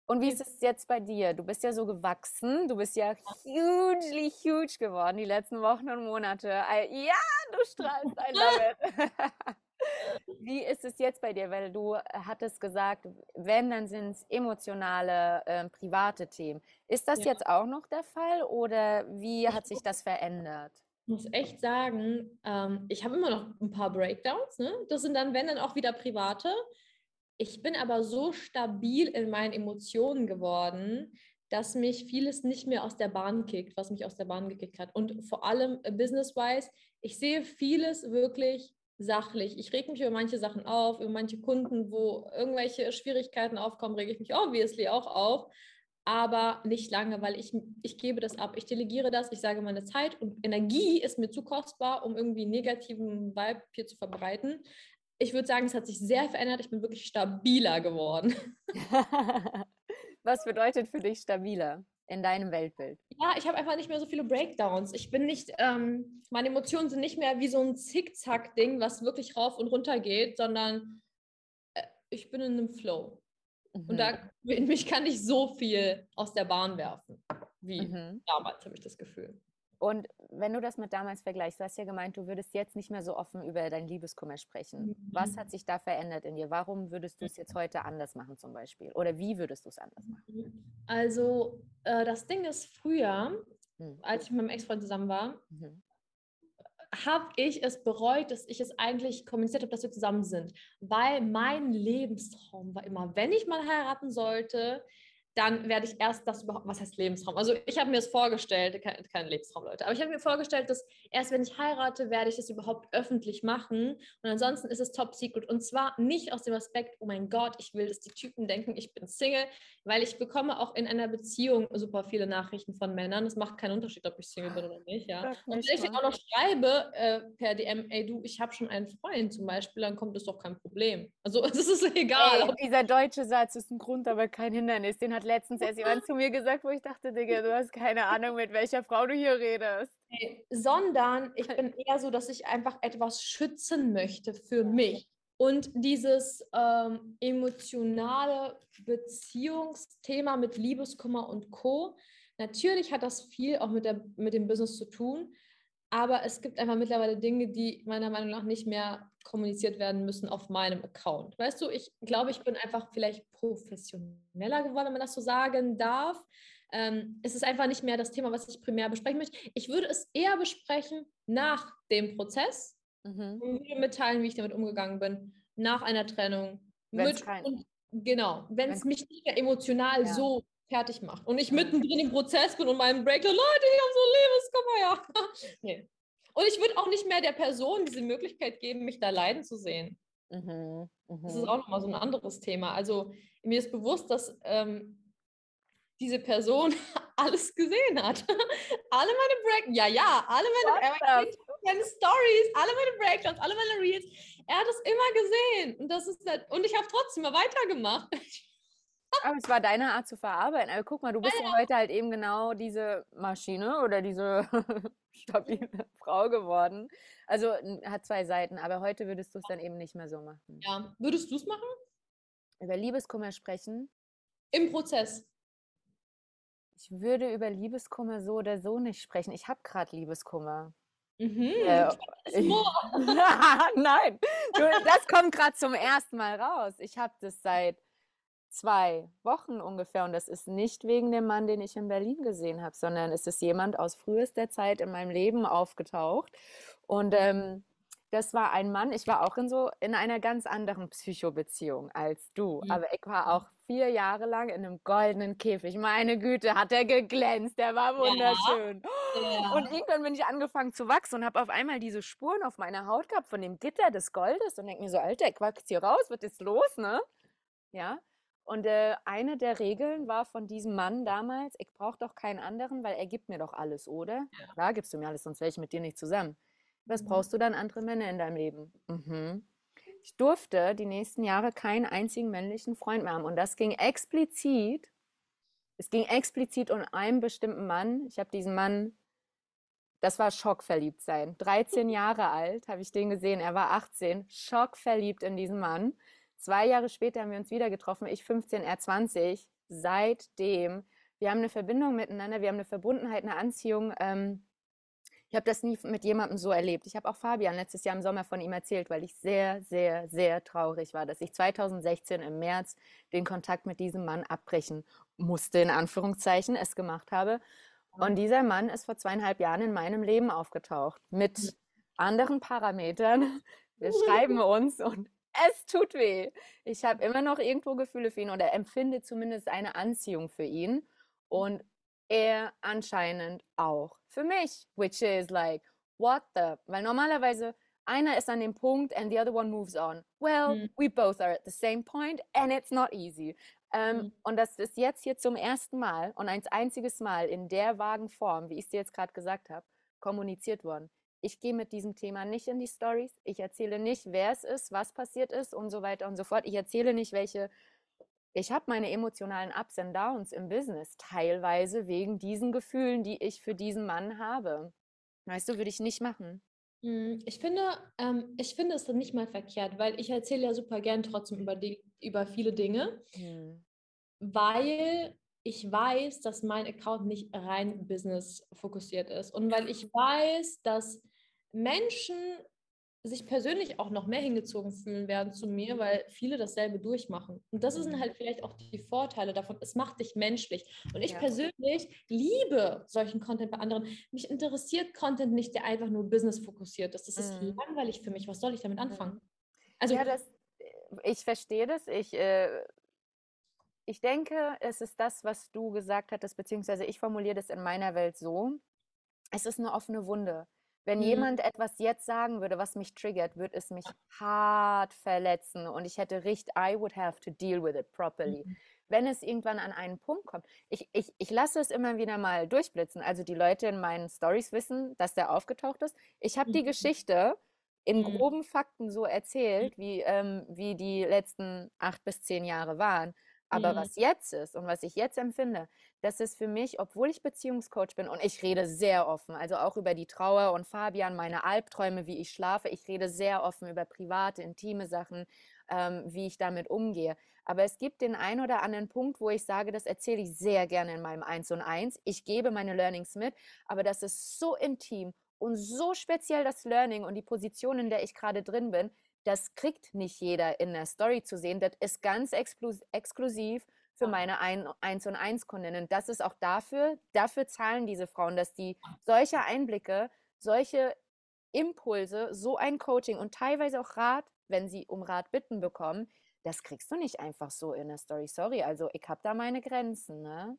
[SPEAKER 1] Und wie ist es jetzt bei dir? Du bist ja so gewachsen, du bist ja hugely huge geworden die letzten Wochen und Monate. Ja, du strahlst, I love it. Wie ist es jetzt bei dir? Weil du äh, hattest gesagt, wenn, dann sind es emotionale, äh, private Themen. Ist das ja. jetzt auch noch der Fall oder wie hat sich das verändert?
[SPEAKER 2] Ich muss echt sagen, ähm, ich habe immer noch ein paar Breakdowns. Ne? Das sind dann, wenn, dann auch wieder private. Ich bin aber so stabil in meinen Emotionen geworden, dass mich vieles nicht mehr aus der Bahn kickt, was mich aus der Bahn gekickt hat. Und vor allem äh, business-wise, ich sehe vieles wirklich sachlich. Ich reg mich über manche Sachen auf, über manche Kunden, wo irgendwelche Schwierigkeiten aufkommen, rege ich mich obviously auch auf. aber nicht lange, weil ich, ich gebe das ab. Ich delegiere das, ich sage meine Zeit und Energie ist mir zu kostbar, um irgendwie negativen Vibe hier zu verbreiten. Ich würde sagen, es hat sich sehr verändert. Ich bin wirklich stabiler geworden.
[SPEAKER 1] Was bedeutet für dich stabiler in deinem Weltbild?
[SPEAKER 2] Ja, ich habe einfach nicht mehr so viele Breakdowns. Ich bin nicht, ähm, meine Emotionen sind nicht mehr wie so ein Zickzack-Ding, was wirklich rauf und runter geht, sondern äh, ich bin in einem Flow. Mhm. Und da mhm. in mich kann ich so viel aus der Bahn werfen, wie mhm. damals, habe ich das Gefühl.
[SPEAKER 1] Und wenn du das mit damals vergleichst, du hast ja gemeint, du würdest jetzt nicht mehr so offen über dein Liebeskummer sprechen. Mhm. Was hat sich da verändert in dir? Warum würdest du es jetzt heute anders machen zum Beispiel? Oder wie würdest du es anders machen?
[SPEAKER 2] Also äh, das Ding ist, früher, mhm. als ich mit meinem Ex-Freund zusammen war, mhm. habe ich es bereut, dass ich es eigentlich kommuniziert habe, dass wir zusammen sind. Weil mein Lebenstraum war immer, wenn ich mal heiraten sollte, dann werde ich erst das überhaupt, was heißt Lebensraum? Also ich habe mir das vorgestellt, kein, kein Lebensraum, Leute, aber ich habe mir vorgestellt, dass erst wenn ich heirate, werde ich das überhaupt öffentlich machen und ansonsten ist es top secret und zwar nicht aus dem Aspekt, oh mein Gott, ich will, dass die Typen denken, ich bin Single, weil ich bekomme auch in einer Beziehung super viele Nachrichten von Männern, es macht keinen Unterschied, ob ich Single bin oder nicht, ja. Und wenn ich dann auch noch schreibe äh, per DM, ey du, ich habe schon einen Freund zum Beispiel, dann kommt es doch kein Problem. Also es ist egal.
[SPEAKER 1] Ey, dieser deutsche Satz ist ein Grund, aber kein Hindernis, den hat letztens erst jemand zu mir gesagt, wo ich dachte, Digga, du hast keine Ahnung, mit welcher Frau du hier redest.
[SPEAKER 2] Nee, sondern ich bin eher so, dass ich einfach etwas schützen möchte für mich. Und dieses ähm, emotionale Beziehungsthema mit Liebeskummer und Co. Natürlich hat das viel auch mit, der, mit dem Business zu tun, aber es gibt einfach mittlerweile Dinge, die meiner Meinung nach nicht mehr kommuniziert werden müssen auf meinem Account. Weißt du, ich glaube, ich bin einfach vielleicht professioneller geworden, wenn man das so sagen darf. Ähm, es ist einfach nicht mehr das Thema, was ich primär besprechen möchte. Ich würde es eher besprechen nach dem Prozess mhm. und würde mitteilen, wie ich damit umgegangen bin, nach einer Trennung. Mit, und, genau, wenn es mich nicht mehr emotional ja. so fertig macht und ich mittendrin im Prozess bin und meinem Break, Leute, ich habe so Lebenskörper, ja. nee. Und ich würde auch nicht mehr der Person diese Möglichkeit geben, mich da leiden zu sehen. Mhm, das ist mhm. auch nochmal so ein anderes Thema. Also mir ist bewusst, dass ähm, diese Person alles gesehen hat. alle meine Break, ja, ja, alle meine, meine, Stories, alle meine Breakdowns, alle meine Reels. Er hat es immer gesehen. Und das ist halt, und ich habe trotzdem mal weitergemacht.
[SPEAKER 1] Aber es war deine Art zu verarbeiten. Aber guck mal, du bist ja, ja heute halt eben genau diese Maschine oder diese stabile Frau geworden. Also hat zwei Seiten, aber heute würdest du es dann eben nicht mehr so machen.
[SPEAKER 2] Ja, würdest du es machen?
[SPEAKER 1] Über Liebeskummer sprechen?
[SPEAKER 2] Im Prozess.
[SPEAKER 1] Ich würde über Liebeskummer so oder so nicht sprechen. Ich habe gerade Liebeskummer.
[SPEAKER 2] Mhm, äh,
[SPEAKER 1] Nein, das kommt gerade zum ersten Mal raus. Ich habe das seit zwei Wochen ungefähr. Und das ist nicht wegen dem Mann, den ich in Berlin gesehen habe, sondern es ist jemand aus frühester Zeit in meinem Leben aufgetaucht. Und ähm, das war ein Mann, ich war auch in so in einer ganz anderen Psychobeziehung als du. Mhm. Aber ich war auch vier Jahre lang in einem goldenen Käfig. Meine Güte, hat er geglänzt, der war wunderschön. Ja. Und irgendwann bin ich angefangen zu wachsen und habe auf einmal diese Spuren auf meiner Haut gehabt von dem Gitter des Goldes und denke mir so, Alter, ich wachse hier raus, was ist los, ne? Ja. Und äh, eine der Regeln war von diesem Mann damals, ich brauche doch keinen anderen, weil er gibt mir doch alles, oder? Ja. Klar gibst du mir alles, sonst wäre ich mit dir nicht zusammen. Was mhm. brauchst du dann andere Männer in deinem Leben? Mhm. Ich durfte die nächsten Jahre keinen einzigen männlichen Freund mehr haben. Und das ging explizit, es ging explizit um einen bestimmten Mann. Ich habe diesen Mann, das war schockverliebt sein. 13 Jahre alt habe ich den gesehen, er war 18, schockverliebt in diesen Mann. Zwei Jahre später haben wir uns wieder getroffen, ich 15, er 20. Seitdem, wir haben eine Verbindung miteinander, wir haben eine Verbundenheit, eine Anziehung. Ähm, ich habe das nie mit jemandem so erlebt. Ich habe auch Fabian letztes Jahr im Sommer von ihm erzählt, weil ich sehr, sehr, sehr traurig war, dass ich 2016 im März den Kontakt mit diesem Mann abbrechen musste, in Anführungszeichen, es gemacht habe. Und dieser Mann ist vor zweieinhalb Jahren in meinem Leben aufgetaucht mit anderen Parametern. Wir schreiben uns und es tut weh. Ich habe immer noch irgendwo Gefühle für ihn oder empfinde zumindest eine Anziehung für ihn. Und er anscheinend auch für mich, which is like, what the? Weil normalerweise einer ist an dem Punkt and the other one moves on. Well, mhm. we both are at the same point and it's not easy. Ähm, mhm. Und das ist jetzt hier zum ersten Mal und ein einziges Mal in der vagen Form, wie ich es dir jetzt gerade gesagt habe, kommuniziert worden. Ich gehe mit diesem Thema nicht in die Stories. Ich erzähle nicht, wer es ist, was passiert ist und so weiter und so fort. Ich erzähle nicht, welche. Ich habe meine emotionalen Ups und Downs im Business, teilweise wegen diesen Gefühlen, die ich für diesen Mann habe. Weißt du, würde ich nicht machen.
[SPEAKER 2] Hm, ich finde, ähm, ich finde es nicht mal verkehrt, weil ich erzähle ja super gern trotzdem über, die, über viele Dinge, mhm. weil ich weiß, dass mein Account nicht rein Business fokussiert ist und weil ich weiß, dass Menschen sich persönlich auch noch mehr hingezogen fühlen werden zu mir, weil viele dasselbe durchmachen. Und das sind mhm. halt vielleicht auch die Vorteile davon. Es macht dich menschlich. Und ich ja. persönlich liebe solchen Content bei anderen. Mich interessiert Content nicht, der einfach nur Business fokussiert ist. Das ist mhm. langweilig für mich. Was soll ich damit anfangen? Mhm.
[SPEAKER 1] Also, ja, das, ich verstehe das. Ich, äh, ich denke, es ist das, was du gesagt hattest, beziehungsweise ich formuliere das in meiner Welt so. Es ist eine offene Wunde. Wenn mhm. jemand etwas jetzt sagen würde, was mich triggert, würde es mich hart verletzen und ich hätte richtig, I would have to deal with it properly. Mhm. Wenn es irgendwann an einen Punkt kommt, ich, ich, ich lasse es immer wieder mal durchblitzen. Also die Leute in meinen Stories wissen, dass der aufgetaucht ist. Ich habe mhm. die Geschichte in mhm. groben Fakten so erzählt, wie, ähm, wie die letzten acht bis zehn Jahre waren. Aber mhm. was jetzt ist und was ich jetzt empfinde, das ist für mich, obwohl ich Beziehungscoach bin und ich rede sehr offen, also auch über die Trauer und Fabian, meine Albträume, wie ich schlafe, ich rede sehr offen über private, intime Sachen, ähm, wie ich damit umgehe. Aber es gibt den einen oder anderen Punkt, wo ich sage, das erzähle ich sehr gerne in meinem Eins und Eins. Ich gebe meine Learnings mit, aber das ist so intim und so speziell das Learning und die Position, in der ich gerade drin bin, das kriegt nicht jeder in der Story zu sehen. Das ist ganz exklusiv für meine 1 und 1 Kundinnen. Das ist auch dafür, dafür zahlen diese Frauen, dass die solche Einblicke, solche Impulse, so ein Coaching und teilweise auch Rat, wenn sie um Rat bitten bekommen, das kriegst du nicht einfach so in der Story. Sorry, also ich habe da meine Grenzen, ne?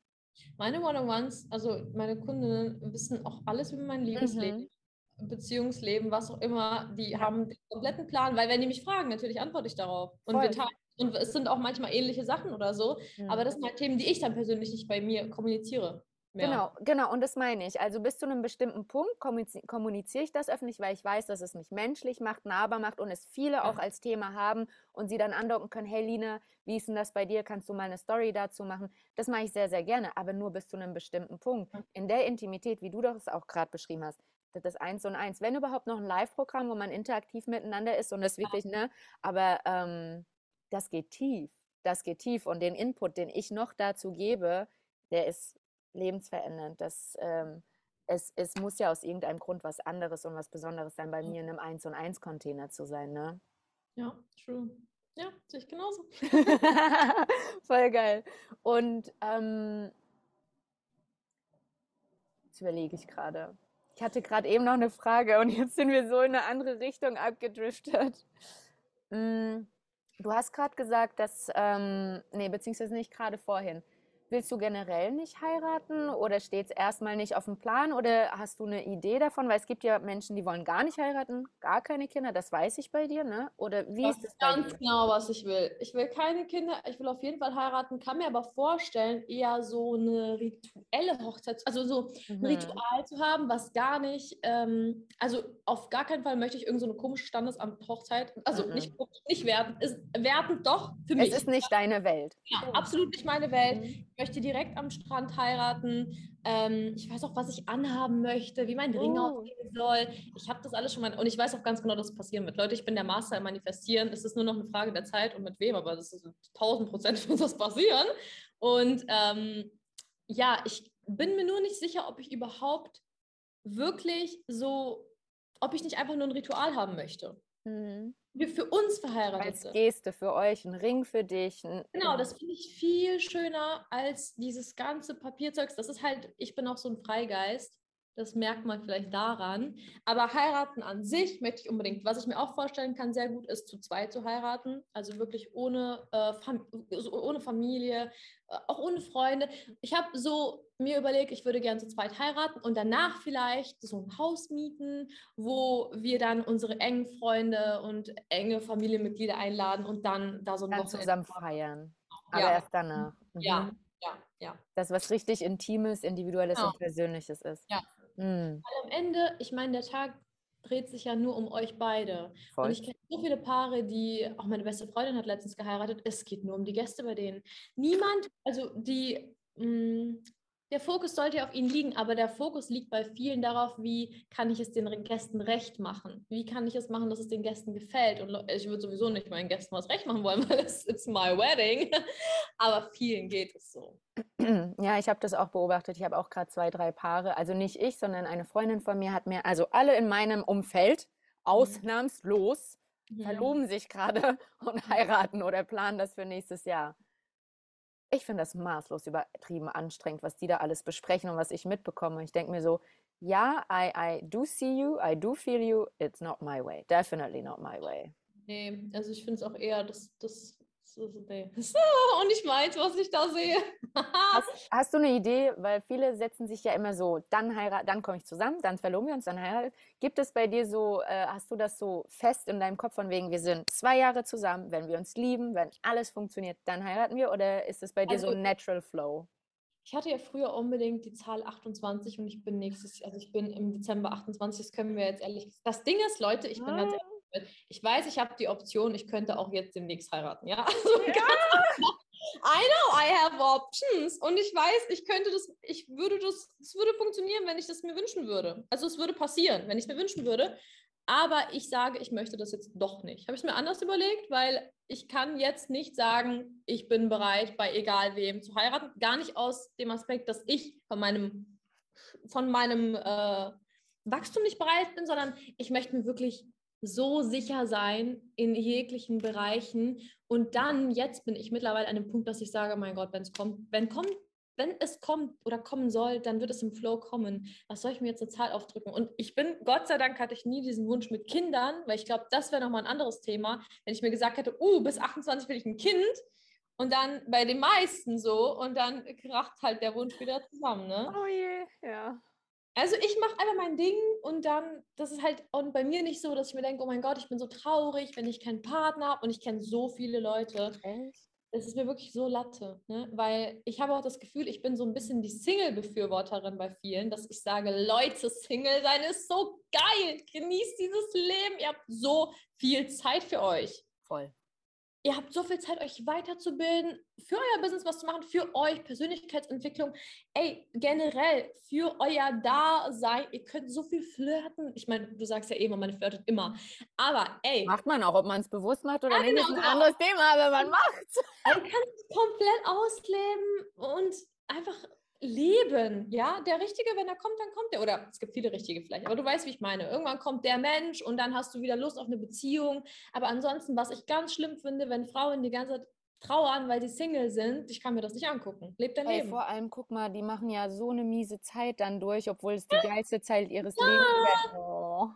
[SPEAKER 2] Meine One-on-Ones, also meine Kundinnen wissen auch alles über mein Liebesleben. Mhm. Beziehungsleben, was auch immer, die haben den kompletten Plan, weil wenn die mich fragen, natürlich antworte ich darauf. Und, wir teilen, und es sind auch manchmal ähnliche Sachen oder so, mhm. aber das sind halt Themen, die ich dann persönlich nicht bei mir kommuniziere.
[SPEAKER 1] Mehr. Genau, genau, und das meine ich. Also bis zu einem bestimmten Punkt kommuniziere ich das öffentlich, weil ich weiß, dass es mich menschlich macht, nahbar macht und es viele ja. auch als Thema haben und sie dann andocken können, hey Lina, wie ist denn das bei dir? Kannst du mal eine Story dazu machen? Das mache ich sehr, sehr gerne, aber nur bis zu einem bestimmten Punkt. In der Intimität, wie du das auch gerade beschrieben hast, das Eins und Eins. Wenn überhaupt noch ein Live-Programm, wo man interaktiv miteinander ist und das wirklich, ne, aber ähm, das geht tief. Das geht tief und den Input, den ich noch dazu gebe, der ist lebensverändernd. Das, ähm, es, es muss ja aus irgendeinem Grund was anderes und was Besonderes sein, bei mir in einem Eins und Eins Container zu sein, ne?
[SPEAKER 2] Ja, true. Ja, sehe ich genauso.
[SPEAKER 1] Voll geil. Und ähm, jetzt überlege ich gerade. Ich hatte gerade eben noch eine Frage und jetzt sind wir so in eine andere Richtung abgedriftet. Mm, du hast gerade gesagt, dass, ähm, nee, beziehungsweise nicht gerade vorhin, Willst du generell nicht heiraten oder steht es erstmal nicht auf dem Plan oder hast du eine Idee davon? Weil es gibt ja Menschen, die wollen gar nicht heiraten, gar keine Kinder, das weiß ich bei dir, ne? Oder wie
[SPEAKER 2] das
[SPEAKER 1] ist es
[SPEAKER 2] ganz dir? genau, was ich will. Ich will keine Kinder, ich will auf jeden Fall heiraten, kann mir aber vorstellen, eher so eine rituelle Hochzeit, also so mhm. ein Ritual zu haben, was gar nicht, ähm, also auf gar keinen Fall möchte ich irgendeine so komische Standesamt-Hochzeit, also mhm. nicht, nicht werden, ist wertend doch für mich.
[SPEAKER 1] Es ist nicht deine Welt.
[SPEAKER 2] Ja, absolut nicht meine Welt. Mhm möchte direkt am Strand heiraten. Ähm, ich weiß auch, was ich anhaben möchte, wie mein Ring oh. aussehen soll. Ich habe das alles schon mal und ich weiß auch ganz genau, dass es passieren wird. Leute, ich bin der Master im Manifestieren. Es ist nur noch eine Frage der Zeit und mit wem, aber das ist 1000 Prozent wird das passieren. Und ähm, ja, ich bin mir nur nicht sicher, ob ich überhaupt wirklich so, ob ich nicht einfach nur ein Ritual haben möchte. Mhm wir für uns verheiratet
[SPEAKER 1] als sind. Geste für euch, ein Ring für dich.
[SPEAKER 2] Genau, das finde ich viel schöner als dieses ganze Papierzeugs. Das ist halt, ich bin auch so ein Freigeist. Das merkt man vielleicht daran. Aber heiraten an sich möchte ich unbedingt. Was ich mir auch vorstellen kann, sehr gut ist, zu zweit zu heiraten. Also wirklich ohne, äh, Fam ohne Familie, äh, auch ohne Freunde. Ich habe so mir überlegt, ich würde gerne zu zweit heiraten und danach vielleicht so ein Haus mieten, wo wir dann unsere engen Freunde und enge Familienmitglieder einladen und dann da so ein
[SPEAKER 1] dann zusammen feiern. Aber
[SPEAKER 2] ja.
[SPEAKER 1] erst danach.
[SPEAKER 2] Mhm. Ja, ja, ja.
[SPEAKER 1] Das, was richtig Intimes, Individuelles
[SPEAKER 2] genau.
[SPEAKER 1] und Persönliches ist.
[SPEAKER 2] Ja, Mhm. Weil am Ende, ich meine, der Tag dreht sich ja nur um euch beide. Voll. Und ich kenne so viele Paare, die, auch meine beste Freundin hat letztens geheiratet, es geht nur um die Gäste bei denen. Niemand, also die, mh, mm, der Fokus sollte ja auf ihnen liegen, aber der Fokus liegt bei vielen darauf, wie kann ich es den Gästen recht machen? Wie kann ich es machen, dass es den Gästen gefällt? Und ich würde sowieso nicht meinen Gästen was recht machen wollen, weil es ist my wedding. Aber vielen geht es so.
[SPEAKER 1] Ja, ich habe das auch beobachtet. Ich habe auch gerade zwei, drei Paare. Also nicht ich, sondern eine Freundin von mir hat mir, also alle in meinem Umfeld, ausnahmslos, mhm. verloben sich gerade und heiraten oder planen das für nächstes Jahr. Ich finde das maßlos übertrieben anstrengend, was die da alles besprechen und was ich mitbekomme. Ich denke mir so, ja, I, I do see you, I do feel you, it's not my way. Definitely not my way.
[SPEAKER 2] Nee, also ich finde es auch eher, dass das so, so, nee. und ich meins, was ich da sehe.
[SPEAKER 1] hast, hast, du eine Idee, weil viele setzen sich ja immer so, dann heiraten, dann komme ich zusammen, dann verloben wir uns, dann heiraten. Gibt es bei dir so, äh, hast du das so fest in deinem Kopf von wegen, wir sind zwei Jahre zusammen, wenn wir uns lieben, wenn alles funktioniert, dann heiraten wir? Oder ist es bei dir also, so natural flow?
[SPEAKER 2] Ich hatte ja früher unbedingt die Zahl 28 und ich bin nächstes, also ich bin im Dezember 28, das können wir jetzt ehrlich. Das Ding ist, Leute, ich bin ganz ehrlich, ich weiß, ich habe die Option, ich könnte auch jetzt demnächst heiraten, ja. Also ja. I know I have options und ich weiß, ich könnte das, ich würde das, es würde funktionieren, wenn ich das mir wünschen würde. Also es würde passieren, wenn ich es mir wünschen würde. Aber ich sage, ich möchte das jetzt doch nicht. Habe ich mir anders überlegt, weil ich kann jetzt nicht sagen, ich bin bereit, bei egal wem zu heiraten. Gar nicht aus dem Aspekt, dass ich von meinem, von meinem äh, Wachstum nicht bereit bin, sondern ich möchte mir wirklich so sicher sein in jeglichen Bereichen. Und dann, jetzt bin ich mittlerweile an dem Punkt, dass ich sage, mein Gott, wenn es kommt, wenn kommt, wenn es kommt oder kommen soll, dann wird es im Flow kommen. Was soll ich mir jetzt eine Zahl aufdrücken? Und ich bin, Gott sei Dank hatte ich nie diesen Wunsch mit Kindern, weil ich glaube, das wäre nochmal ein anderes Thema, wenn ich mir gesagt hätte, uh, bis 28 will ich ein Kind. Und dann bei den meisten so und dann kracht halt der Wunsch wieder zusammen, ne?
[SPEAKER 1] Oh je, ja.
[SPEAKER 2] Also ich mache einfach mein Ding und dann, das ist halt und bei mir nicht so, dass ich mir denke, oh mein Gott, ich bin so traurig, wenn ich keinen Partner habe und ich kenne so viele Leute. Echt? Es ist mir wirklich so Latte, ne? weil ich habe auch das Gefühl, ich bin so ein bisschen die Single-Befürworterin bei vielen, dass ich sage, Leute, Single sein ist so geil, genießt dieses Leben, ihr habt so viel Zeit für euch.
[SPEAKER 1] Voll
[SPEAKER 2] ihr habt so viel Zeit, euch weiterzubilden, für euer Business was zu machen, für euch Persönlichkeitsentwicklung, ey, generell für euer Dasein. Ihr könnt so viel flirten. Ich meine, du sagst ja eh immer, man flirtet immer. Aber ey.
[SPEAKER 1] Macht man auch, ob man es bewusst macht oder ja, nicht, genau, ist ein genau. anderes Thema, aber man macht's.
[SPEAKER 2] Man kann es komplett ausleben und einfach leben, ja, der Richtige, wenn er kommt, dann kommt er, oder es gibt viele Richtige vielleicht, aber du weißt, wie ich meine, irgendwann kommt der Mensch und dann hast du wieder Lust auf eine Beziehung, aber ansonsten, was ich ganz schlimm finde, wenn Frauen die ganze Zeit trauern, weil sie Single sind, ich kann mir das nicht angucken, lebt dein
[SPEAKER 1] Ey,
[SPEAKER 2] Leben.
[SPEAKER 1] vor allem, guck mal, die machen ja so eine miese Zeit dann durch, obwohl es die geilste Zeit ihres ja. Lebens ist. Oh.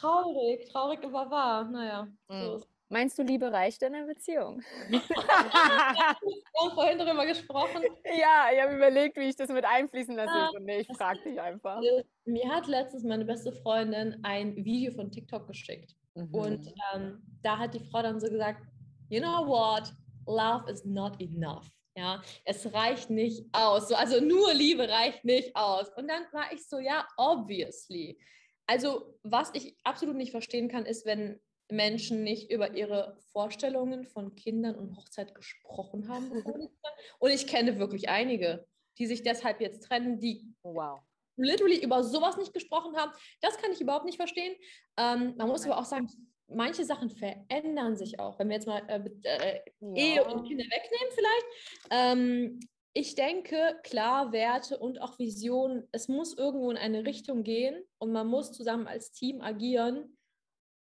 [SPEAKER 2] Traurig, traurig, aber wahr, naja,
[SPEAKER 1] mhm. so ist Meinst du, Liebe reicht in einer Beziehung?
[SPEAKER 2] Wir haben vorhin darüber gesprochen.
[SPEAKER 1] Ja, ich habe überlegt, wie ich das mit einfließen lasse. Ja, und nee, ich frage dich einfach.
[SPEAKER 2] Mir hat letztens meine beste Freundin ein Video von TikTok geschickt. Mhm. Und ähm, da hat die Frau dann so gesagt, you know what, love is not enough. Ja, es reicht nicht aus. also nur Liebe reicht nicht aus. Und dann war ich so, ja, obviously. Also, was ich absolut nicht verstehen kann, ist, wenn Menschen nicht über ihre Vorstellungen von Kindern und Hochzeit gesprochen haben. und ich kenne wirklich einige, die sich deshalb jetzt trennen, die
[SPEAKER 1] wow.
[SPEAKER 2] literally über sowas nicht gesprochen haben. Das kann ich überhaupt nicht verstehen. Ähm, man muss aber auch sagen, manche Sachen verändern sich auch. Wenn wir jetzt mal äh, äh, ja. Ehe und Kinder wegnehmen vielleicht. Ähm, ich denke, klar, Werte und auch Visionen, es muss irgendwo in eine Richtung gehen und man muss zusammen als Team agieren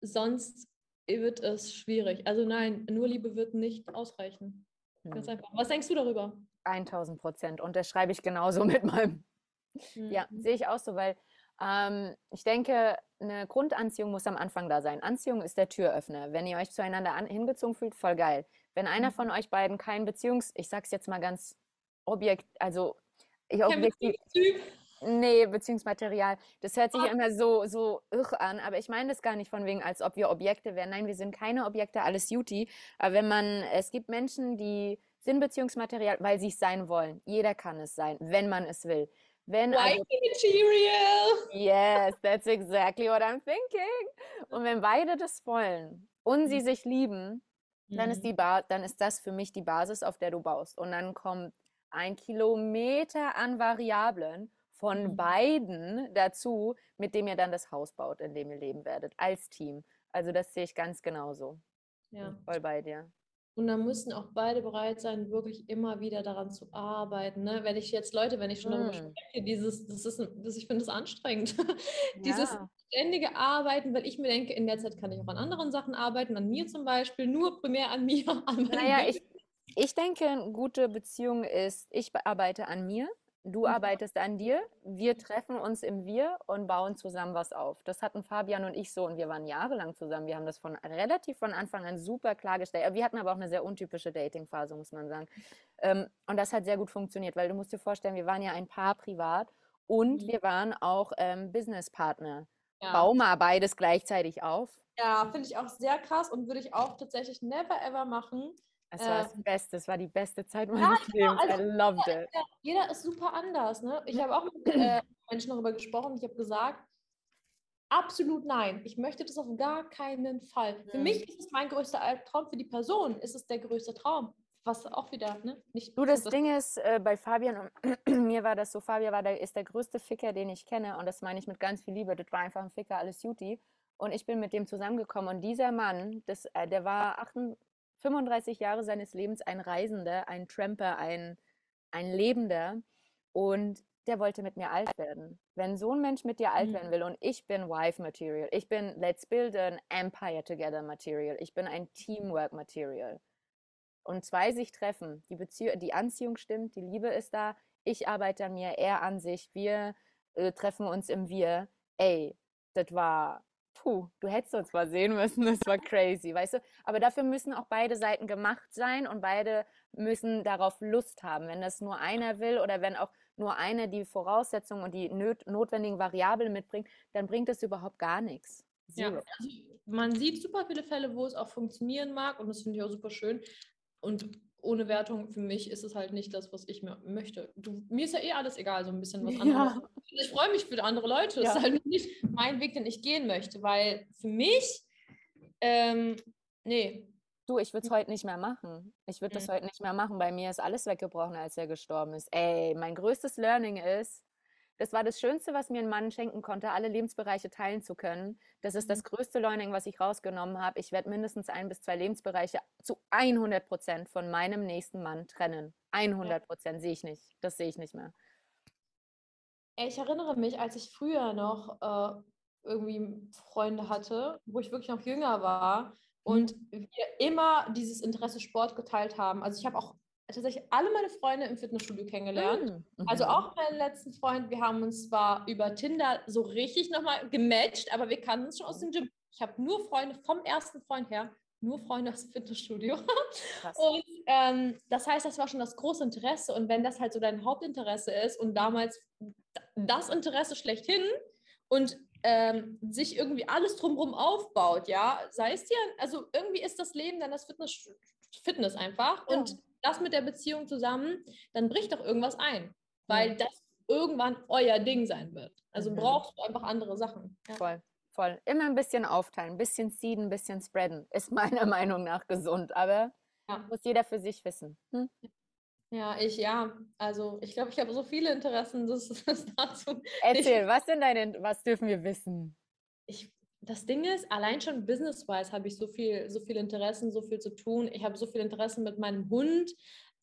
[SPEAKER 2] sonst wird es schwierig. Also nein, nur Liebe wird nicht ausreichen. Ganz hm. einfach. Was denkst du darüber?
[SPEAKER 1] 1000 Prozent. Und das schreibe ich genauso mit meinem. Mhm. Ja, sehe ich auch so, weil Ähm, ich denke, eine Grundanziehung muss am Anfang da sein. Anziehung ist der Türöffner. Wenn ihr euch zueinander an, hingezogen fühlt, voll geil. Wenn einer
[SPEAKER 2] Mhm.
[SPEAKER 1] von euch beiden kein Beziehungs-, ich sag's jetzt mal ganz objekt, also ich objektiv. Nee, Beziehungsmaterial, das hört sich
[SPEAKER 2] Ah.
[SPEAKER 1] immer so, so irr an, aber ich meine das gar nicht von wegen, als ob wir Objekte wären. Nein, wir sind keine Objekte, alles Juti. Aber wenn man, es gibt Menschen, die sind Beziehungsmaterial, weil sie es sein wollen. Jeder kann es sein, wenn man es will. Wenn also
[SPEAKER 2] White Material.
[SPEAKER 1] Yes, that's exactly what I'm thinking. Und wenn beide das wollen und sie
[SPEAKER 2] Mhm.
[SPEAKER 1] sich lieben, dann ist
[SPEAKER 2] Mhm.
[SPEAKER 1] die ba dann ist das für mich die Basis, auf der du baust. Und dann kommt ein Kilometer an Variablen von
[SPEAKER 2] Mhm.
[SPEAKER 1] beiden dazu, mit dem ihr dann das Haus baut, in dem ihr leben werdet, als Team. Also das sehe ich ganz genauso.
[SPEAKER 2] Ja.
[SPEAKER 1] Voll bei dir.
[SPEAKER 2] Und da müssen auch beide bereit sein, wirklich immer wieder daran zu arbeiten. Ne? Wenn ich jetzt, Leute, wenn ich schon darüber
[SPEAKER 1] Mm.
[SPEAKER 2] spreche, dieses, das ist, das, ich finde das anstrengend. Dieses
[SPEAKER 1] Ja.
[SPEAKER 2] ständige Arbeiten, weil ich mir denke, in der Zeit kann ich auch an anderen Sachen arbeiten, an mir zum Beispiel, nur primär an mir, an
[SPEAKER 1] Naja, ich, ich denke, eine gute Beziehung ist, ich arbeite an mir, du
[SPEAKER 2] Mhm.
[SPEAKER 1] arbeitest an dir, wir treffen uns im Wir und bauen zusammen was auf. Das hatten Fabian und ich so und wir waren jahrelang zusammen. Wir haben das von relativ von Anfang an super klargestellt. Wir hatten aber auch eine sehr untypische Dating-Phase, muss man sagen. Ähm, und das hat sehr gut funktioniert, weil du musst dir vorstellen, wir waren ja ein Paar privat und
[SPEAKER 2] Mhm.
[SPEAKER 1] wir waren auch ähm, Businesspartner.
[SPEAKER 2] Ja.
[SPEAKER 1] Bau mal beides gleichzeitig auf.
[SPEAKER 2] Ja, finde ich auch sehr krass und würde ich auch tatsächlich never ever machen.
[SPEAKER 1] Es war das
[SPEAKER 2] Ähm,
[SPEAKER 1] Beste, es war die beste Zeit
[SPEAKER 2] Ja,
[SPEAKER 1] meines
[SPEAKER 2] genau,
[SPEAKER 1] Lebens. I
[SPEAKER 2] also
[SPEAKER 1] loved it.
[SPEAKER 2] Ja, jeder ist super anders. Ne? Ich habe auch mit äh, Menschen darüber gesprochen. Ich habe gesagt, absolut nein. Ich möchte das auf gar keinen Fall. Für
[SPEAKER 1] Mhm.
[SPEAKER 2] mich ist es mein größter Albtraum. Für die Person ist es der größte Traum. Was auch wieder, ne? Nicht,
[SPEAKER 1] Du, das
[SPEAKER 2] das-
[SPEAKER 1] Ding ist, äh, bei Fabian und mir war das so, Fabian war der, ist der größte Ficker, den ich kenne und das meine ich mit ganz viel Liebe. Das war einfach ein Ficker, alles Juti. Und ich bin mit dem zusammengekommen und dieser Mann, das, äh, der war 38, 35 Jahre seines Lebens ein Reisender, ein Tramper, ein, ein Lebender und der wollte mit mir alt werden. Wenn so ein Mensch mit dir alt
[SPEAKER 2] Mhm.
[SPEAKER 1] werden will und ich bin Wife Material, ich bin Let's Build an Empire Together Material, ich bin ein Teamwork Material und zwei sich treffen, die Beziehung, die Anziehung stimmt, die Liebe ist da, ich arbeite an mir, er an sich, wir äh, treffen uns im Wir. Ey, das war, puh, du hättest uns mal sehen müssen, das war crazy, weißt du? Aber dafür müssen auch beide Seiten gemacht sein und beide müssen darauf Lust haben. Wenn das nur einer will oder wenn auch nur einer die Voraussetzungen und die notwendigen Variablen mitbringt, dann bringt es überhaupt gar nichts.
[SPEAKER 2] Ja, also man sieht super viele Fälle, wo es auch funktionieren mag und das finde ich auch super schön. Und ohne Wertung, für mich ist es halt nicht das, was ich mir möchte. Du, mir ist ja eh alles egal, so ein bisschen was andere.
[SPEAKER 1] Ja.
[SPEAKER 2] Ich freue mich für andere Leute. Das
[SPEAKER 1] Ja.
[SPEAKER 2] ist halt nicht mein Weg, den ich gehen möchte, weil für mich, ähm, nee,
[SPEAKER 1] Du, ich würde es heute nicht mehr machen. Ich würde das
[SPEAKER 2] Mhm.
[SPEAKER 1] heute nicht mehr machen. Bei mir ist alles weggebrochen, als er gestorben ist. Ey, mein größtes Learning ist, das war das Schönste, was mir ein Mann schenken konnte, alle Lebensbereiche teilen zu können. Das ist
[SPEAKER 2] Mhm.
[SPEAKER 1] das größte Learning, was ich rausgenommen habe. Ich werde mindestens ein bis zwei Lebensbereiche zu 100 Prozent von meinem nächsten Mann trennen. 100 Prozent sehe ich nicht. Das sehe ich nicht mehr.
[SPEAKER 2] Ich erinnere mich, als ich früher noch äh, irgendwie Freunde hatte, wo ich wirklich noch jünger war und wir immer dieses Interesse Sport geteilt haben. Also ich habe auch tatsächlich alle meine Freunde im Fitnessstudio kennengelernt. Also
[SPEAKER 1] mhm.
[SPEAKER 2] auch meinen letzten Freund, wir haben uns zwar über Tinder so richtig nochmal gematcht, aber wir kannten uns schon aus dem Gym. Ich habe nur Freunde vom ersten Freund her, nur Freunde aus dem Fitnessstudio.
[SPEAKER 1] Krass.
[SPEAKER 2] Und ähm, das heißt, das war schon das große Interesse. Und wenn das halt so dein Hauptinteresse ist und damals das Interesse schlechthin und ähm, sich irgendwie alles drumherum aufbaut, ja, sei es dir, also irgendwie ist das Leben dann das Fitness, Fitness einfach
[SPEAKER 1] Ja.
[SPEAKER 2] und das mit der Beziehung zusammen, dann bricht doch irgendwas ein, weil das irgendwann euer Ding sein wird. Also
[SPEAKER 1] Mhm.
[SPEAKER 2] brauchst du einfach andere Sachen. Ja.
[SPEAKER 1] Voll, voll. Immer ein bisschen aufteilen, ein bisschen seeden, ein bisschen spreaden. Ist meiner Meinung nach gesund, aber
[SPEAKER 2] Ja.
[SPEAKER 1] muss jeder für sich wissen. Hm?
[SPEAKER 2] Ja, ich, ja, also ich glaube, ich habe so viele Interessen, das ist dazu.
[SPEAKER 1] Erzähl, was sind deine, was dürfen wir wissen?
[SPEAKER 2] Ich, das Ding ist, allein schon business-wise habe ich so viel, so viele Interessen, so viel zu tun. Ich habe so viele Interessen mit meinem Hund.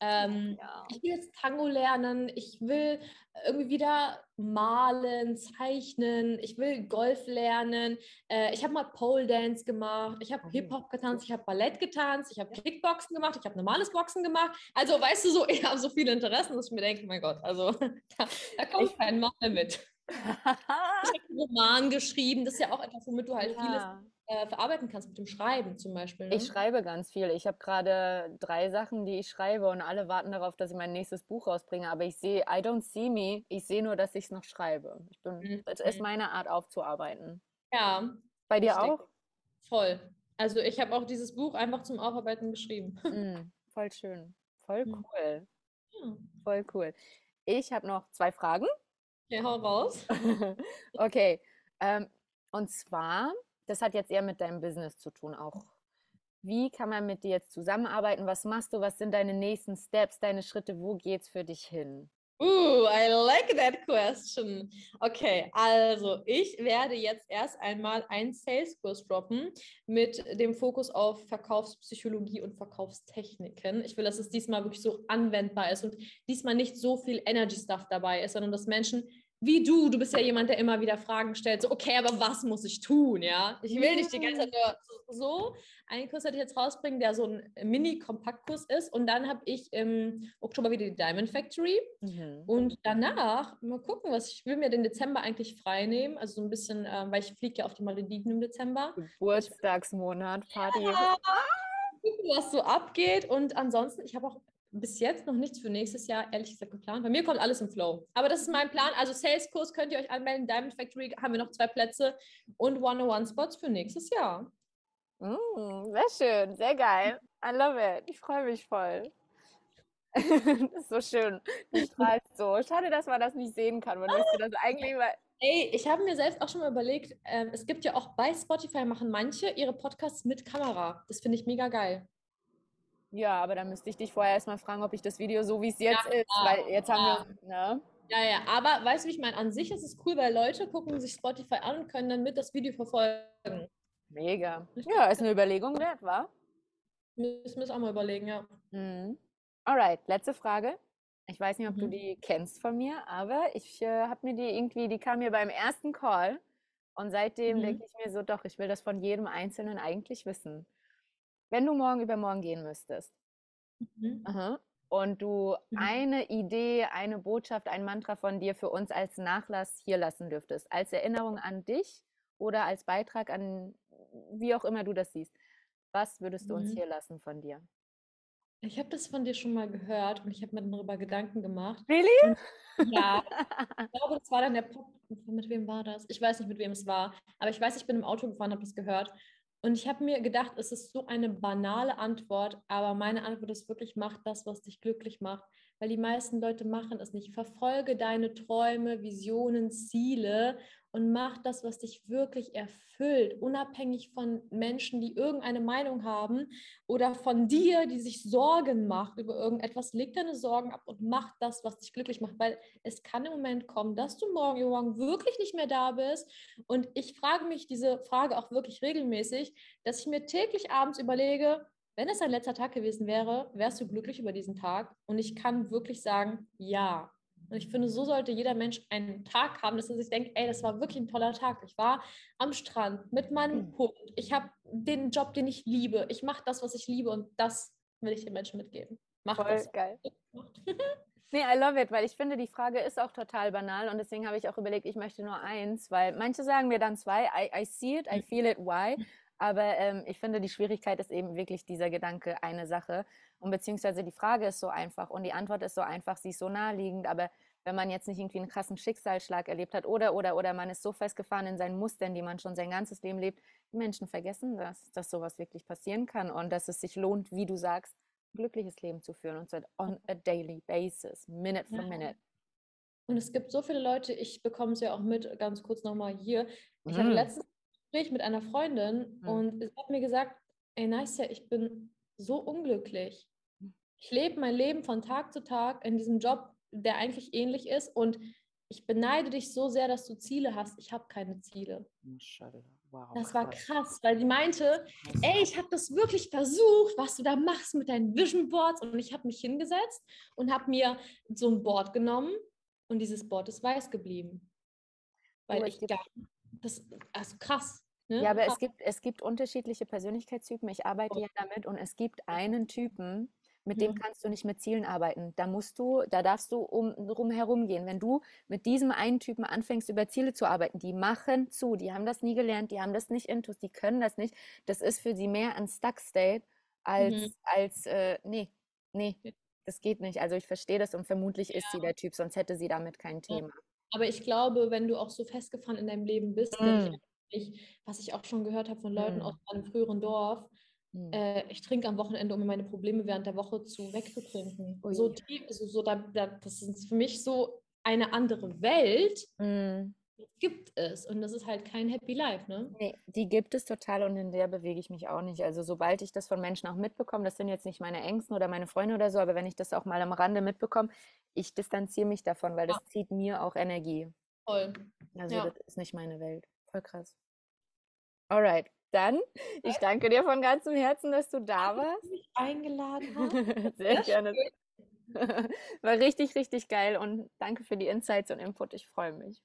[SPEAKER 2] Ähm,
[SPEAKER 1] Ja.
[SPEAKER 2] Ich will jetzt Tango lernen. Ich will irgendwie wieder malen, zeichnen. Ich will Golf lernen. Äh, ich habe mal Pole Dance gemacht. Ich habe
[SPEAKER 1] Oh.
[SPEAKER 2] Hip-Hop getanzt. Ich habe Ballett getanzt. Ich habe Kickboxen gemacht. Ich habe normales Boxen gemacht. Also, weißt du, so, ich habe so viele Interessen, dass ich mir denke, mein Gott, also da, da kommt
[SPEAKER 1] Ich-
[SPEAKER 2] kein mehr mit. Ich habe einen Roman geschrieben. Das ist ja auch etwas, womit du halt ja. vieles äh, verarbeiten kannst, mit dem Schreiben zum Beispiel.
[SPEAKER 1] Ne? Ich schreibe ganz viel. Ich habe gerade drei Sachen, die ich schreibe und alle warten darauf, dass ich mein nächstes Buch rausbringe. Aber ich sehe, I don't see me. Ich sehe nur, dass ich es noch schreibe. Ich bin, mhm. Das ist meine Art aufzuarbeiten.
[SPEAKER 2] Ja.
[SPEAKER 1] Bei dir richtig. auch?
[SPEAKER 2] Voll. Also ich habe auch dieses Buch einfach zum Aufarbeiten geschrieben.
[SPEAKER 1] Mm, voll schön. Voll mhm. cool. Ja. Voll cool. Ich habe noch zwei Fragen.
[SPEAKER 2] Ja, hau raus.
[SPEAKER 1] okay. Ähm, und zwar, das hat jetzt eher mit deinem Business zu tun auch. Wie kann man mit dir jetzt zusammenarbeiten? Was machst du? Was sind deine nächsten Steps, deine Schritte? Wo geht's für dich hin?
[SPEAKER 2] Uh, I like that question. Okay, also ich werde jetzt erst einmal einen Sales-Kurs droppen mit dem Fokus auf Verkaufspsychologie und Verkaufstechniken. Ich will, dass es diesmal wirklich so anwendbar ist und diesmal nicht so viel Energy-Stuff dabei ist, sondern dass Menschen wie du, du bist ja jemand, der immer wieder Fragen stellt, so, okay, aber was muss ich tun, ja? Ich will nicht die ganze Zeit nur so. Einen Kurs werde ich jetzt rausbringen, der so ein Mini-Kompaktkurs ist und dann habe ich im Oktober wieder die Diamond Factory mhm. und danach, mal gucken, was ich will mir den Dezember eigentlich frei nehmen, also so ein bisschen, äh, weil ich fliege ja auf die Malediven im Dezember.
[SPEAKER 1] Geburtstagsmonat, Party.
[SPEAKER 2] Ja, was so abgeht und ansonsten, ich habe auch bis jetzt noch nichts für nächstes Jahr, ehrlich gesagt, geplant. Bei mir kommt alles im Flow. Aber das ist mein Plan. Also Sales-Kurs könnt ihr euch anmelden. Diamond Factory haben wir noch zwei Plätze und One-on-One-Spots für nächstes Jahr.
[SPEAKER 1] Mm, sehr schön, sehr geil. I love it. Ich freue mich voll. das ist so schön. Du strahlst so. Schade, dass man das nicht sehen kann. Man müsste das eigentlich mal.
[SPEAKER 2] Ey, ich habe mir selbst auch schon mal überlegt, äh, es gibt ja auch bei Spotify machen manche ihre Podcasts mit Kamera. Das finde ich mega geil.
[SPEAKER 1] Ja, aber dann müsste ich dich vorher erstmal fragen, ob ich das Video so, wie es jetzt ja, ist, weil jetzt haben ja. wir, ne?
[SPEAKER 2] Ja, ja, aber weißt du, wie ich meine? An sich ist es cool, weil Leute gucken sich Spotify an und können dann mit das Video verfolgen.
[SPEAKER 1] Mega. Ja, ist eine Überlegung wert, wa?
[SPEAKER 2] Müssen wir es auch mal überlegen, ja.
[SPEAKER 1] Mhm. Alright, letzte Frage. Ich weiß nicht, ob mhm. du die kennst von mir, aber ich äh, habe mir die irgendwie, die kam mir beim ersten Call und seitdem mhm. denke ich mir so, doch, ich will das von jedem Einzelnen eigentlich wissen. Wenn du morgen übermorgen gehen müsstest mhm. und du mhm. eine Idee, eine Botschaft, ein Mantra von dir für uns als Nachlass hier lassen dürftest, als Erinnerung an dich oder als Beitrag an, wie auch immer du das siehst, was würdest du mhm. uns hier lassen von dir?
[SPEAKER 2] Ich habe das von dir schon mal gehört und ich habe mir darüber Gedanken gemacht.
[SPEAKER 1] Really?
[SPEAKER 2] Und, ja. ich glaube, das war dann der Pop. Mit wem war das? Ich weiß nicht, mit wem es war. Aber ich weiß, ich bin im Auto gefahren, habe das gehört. Und ich habe mir gedacht, es ist so eine banale Antwort, aber meine Antwort ist wirklich, mach das, was dich glücklich macht, weil die meisten Leute machen es nicht. Verfolge deine Träume, Visionen, Ziele und mach das, was dich wirklich erfüllt, unabhängig von Menschen, die irgendeine Meinung haben oder von dir, die sich Sorgen macht über irgendetwas. Leg deine Sorgen ab und mach das, was dich glücklich macht, weil es kann im Moment kommen, dass du morgen morgen wirklich nicht mehr da bist. Und ich frage mich diese Frage auch wirklich regelmäßig, dass ich mir täglich abends überlege, wenn es ein letzter Tag gewesen wäre, wärst du glücklich über diesen Tag? Und ich kann wirklich sagen, ja. Und ich finde, so sollte jeder Mensch einen Tag haben, dass er sich denkt, ey, das war wirklich ein toller Tag. Ich war am Strand mit meinem mhm. Hund. Ich habe den Job, den ich liebe. Ich mache das, was ich liebe und das will ich den Menschen mitgeben. Mach
[SPEAKER 1] Voll
[SPEAKER 2] das.
[SPEAKER 1] geil. nee, I love it, weil ich finde, die Frage ist auch total banal und deswegen habe ich auch überlegt, ich möchte nur eins, weil manche sagen mir dann zwei, I, I see it, I mhm. feel it, why? Aber ähm, ich finde, die Schwierigkeit ist eben wirklich dieser Gedanke, eine Sache. Und beziehungsweise die Frage ist so einfach und die Antwort ist so einfach, sie ist so naheliegend. Aber wenn man jetzt nicht irgendwie einen krassen Schicksalsschlag erlebt hat oder, oder, oder man ist so festgefahren in seinen Mustern, die man schon sein ganzes Leben lebt, die Menschen vergessen das, dass sowas wirklich passieren kann und dass es sich lohnt, wie du sagst, ein glückliches Leben zu führen und zwar on a daily basis, minute for minute.
[SPEAKER 2] Und es gibt so viele Leute, ich bekomme es ja auch mit, ganz kurz nochmal hier. Ich mhm. hatte letztens Gespräch mit einer Freundin mhm. und sie hat mir gesagt, ey Nasja, ich bin so unglücklich. Ich lebe mein Leben von Tag zu Tag in diesem Job, der eigentlich ähnlich ist und ich beneide dich so sehr, dass du Ziele hast. Ich habe keine Ziele. Wow, das war krass, weil sie meinte, ey, ich habe das wirklich versucht, was du da machst mit deinen Vision Boards. Und ich habe mich hingesetzt und habe mir so ein Board genommen und dieses Board ist weiß geblieben. Weil oh, ich dachte, das ist also krass.
[SPEAKER 1] Ne? Ja, aber es gibt, es gibt unterschiedliche Persönlichkeitstypen. Ich arbeite oh. ja damit und es gibt einen Typen, mit dem kannst du nicht mit Zielen arbeiten. Da musst du, da darfst du um drum herum gehen. Wenn du mit diesem einen Typen anfängst, über Ziele zu arbeiten, die machen zu, die haben das nie gelernt, die haben das nicht intus, die können das nicht. Das ist für sie mehr ein Stuck State als,
[SPEAKER 2] Mhm.
[SPEAKER 1] als äh, nee, nee, das geht nicht. Also ich verstehe das und vermutlich ist sie der Typ, sonst hätte sie damit kein
[SPEAKER 2] Ja. Aber ich glaube, wenn du auch so festgefahren in deinem Leben bist, wenn ich was ich auch schon gehört habe von Leuten aus
[SPEAKER 1] mm,
[SPEAKER 2] meinem früheren Dorf,
[SPEAKER 1] mm.
[SPEAKER 2] äh, ich trinke am Wochenende, um meine Probleme während der Woche zu wegzutrinken. So
[SPEAKER 1] Ui.
[SPEAKER 2] tief, so, so da, da, das ist für mich so eine andere Welt,
[SPEAKER 1] Mm.
[SPEAKER 2] Die gibt es. Und das ist halt kein Happy Life, ne?
[SPEAKER 1] Nee, die gibt es total und in der bewege ich mich auch nicht. Also sobald ich das von Menschen auch mitbekomme, das sind jetzt nicht meine Ängsten oder meine Freunde oder so, aber wenn ich das auch mal am Rande mitbekomme, ich distanziere mich davon, weil
[SPEAKER 2] Ja,
[SPEAKER 1] das zieht mir auch Energie.
[SPEAKER 2] voll.
[SPEAKER 1] Also
[SPEAKER 2] Ja.
[SPEAKER 1] das ist nicht meine Welt. Voll krass. Alright, dann, ich danke dir von ganzem Herzen, dass du da
[SPEAKER 2] Danke, dass du
[SPEAKER 1] warst.
[SPEAKER 2] mich eingeladen hast.
[SPEAKER 1] Sehr
[SPEAKER 2] Sehr
[SPEAKER 1] gerne.
[SPEAKER 2] schön.
[SPEAKER 1] War richtig, richtig geil und danke für die Insights und Input. Ich freue mich.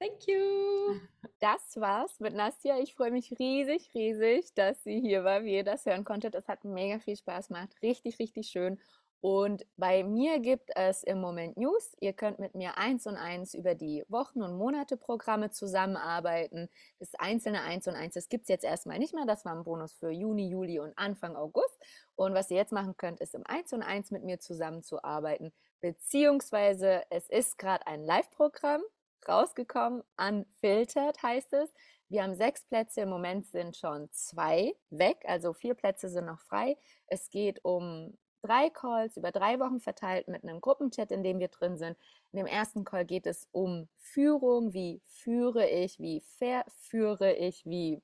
[SPEAKER 2] Thank you.
[SPEAKER 1] Das war's mit Nastja. Ich freue mich riesig, riesig, dass sie hier war, wie ihr das hören konntet. Es hat mega viel Spaß gemacht. Richtig, richtig schön. Und bei mir gibt es im Moment News. Ihr könnt mit mir eins und eins über die Wochen- und Monate-Programme zusammenarbeiten. Das einzelne eins und eins, das gibt es jetzt erstmal nicht mehr. Das war ein Bonus für Juni, Juli und Anfang August. Und was ihr jetzt machen könnt, ist im eins und eins mit mir zusammenzuarbeiten. Beziehungsweise es ist gerade ein Live-Programm rausgekommen. Unfiltered heißt es. Wir haben sechs Plätze, im Moment sind schon zwei weg, also vier Plätze sind noch frei. Es geht um drei Calls über drei Wochen verteilt mit einem Gruppenchat, in dem wir drin sind. In dem ersten Call geht es um Führung, wie führe ich, wie verführe ich, wie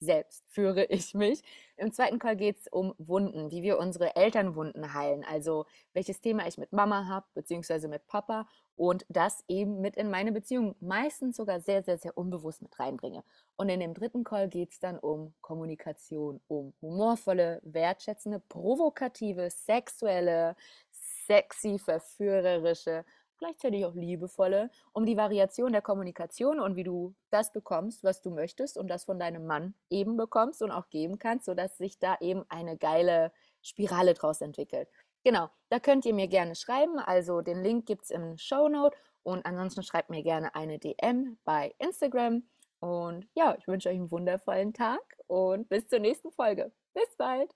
[SPEAKER 1] selbst führe ich mich. Im zweiten Call geht es um Wunden, wie wir unsere Elternwunden heilen. Also welches Thema ich mit Mama habe, beziehungsweise mit Papa und das eben mit in meine Beziehung meistens sogar sehr, sehr, sehr unbewusst mit reinbringe. Und in dem dritten Call geht es dann um Kommunikation, um humorvolle, wertschätzende, provokative, sexuelle, sexy, verführerische, gleichzeitig auch liebevolle, um die Variation der Kommunikation und wie du das bekommst, was du möchtest und das von deinem Mann eben bekommst und auch geben kannst, sodass sich da eben eine geile Spirale draus entwickelt. Genau, da könnt ihr mir gerne schreiben. Also den Link gibt es im Shownote und ansonsten schreibt mir gerne eine DM bei Instagram. Und ja, ich wünsche euch einen wundervollen Tag und bis zur nächsten Folge. Bis bald!